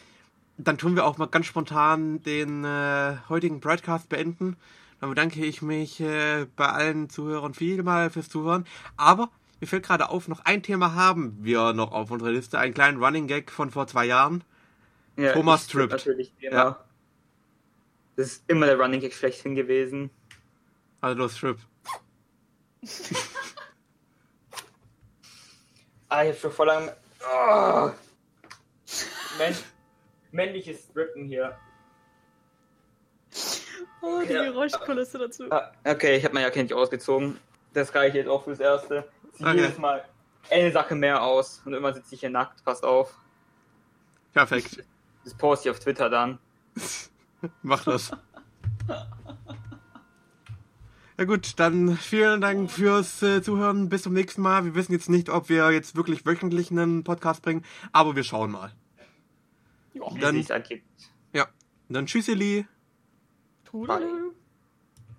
dann tun wir auch mal ganz spontan den äh, heutigen Broadcast beenden. Dann bedanke ich mich äh, bei allen Zuhörern vielmal fürs Zuhören. Aber mir fällt gerade auf, noch ein Thema haben wir noch auf unserer Liste. Einen kleinen Running Gag von vor zwei Jahren. Ja, Thomas ich trip trippt. Natürlich. Ja. Das ist immer der Running Gag schlechthin gewesen. Also los, Trip. Ah, ich hab schon voll lang. Oh. Männ männliches Strippen hier. Oh, die Ja. Geräuschkulisse dazu. Ah, okay, ich habe meine Jacke nicht ausgezogen. Das reicht jetzt auch fürs Erste. Sieht Okay. jedes Mal eine Sache mehr aus. Und immer sitze ich hier nackt. Passt auf. Perfekt. Das poste ich auf Twitter dann. Mach das. Ja gut, dann vielen Dank fürs äh, Zuhören. Bis zum nächsten Mal. Wir wissen jetzt nicht, ob wir jetzt wirklich wöchentlich einen Podcast bringen, aber wir schauen mal. Ja. Wie Dann-. Ja, dann tschüsseli. Tudelü.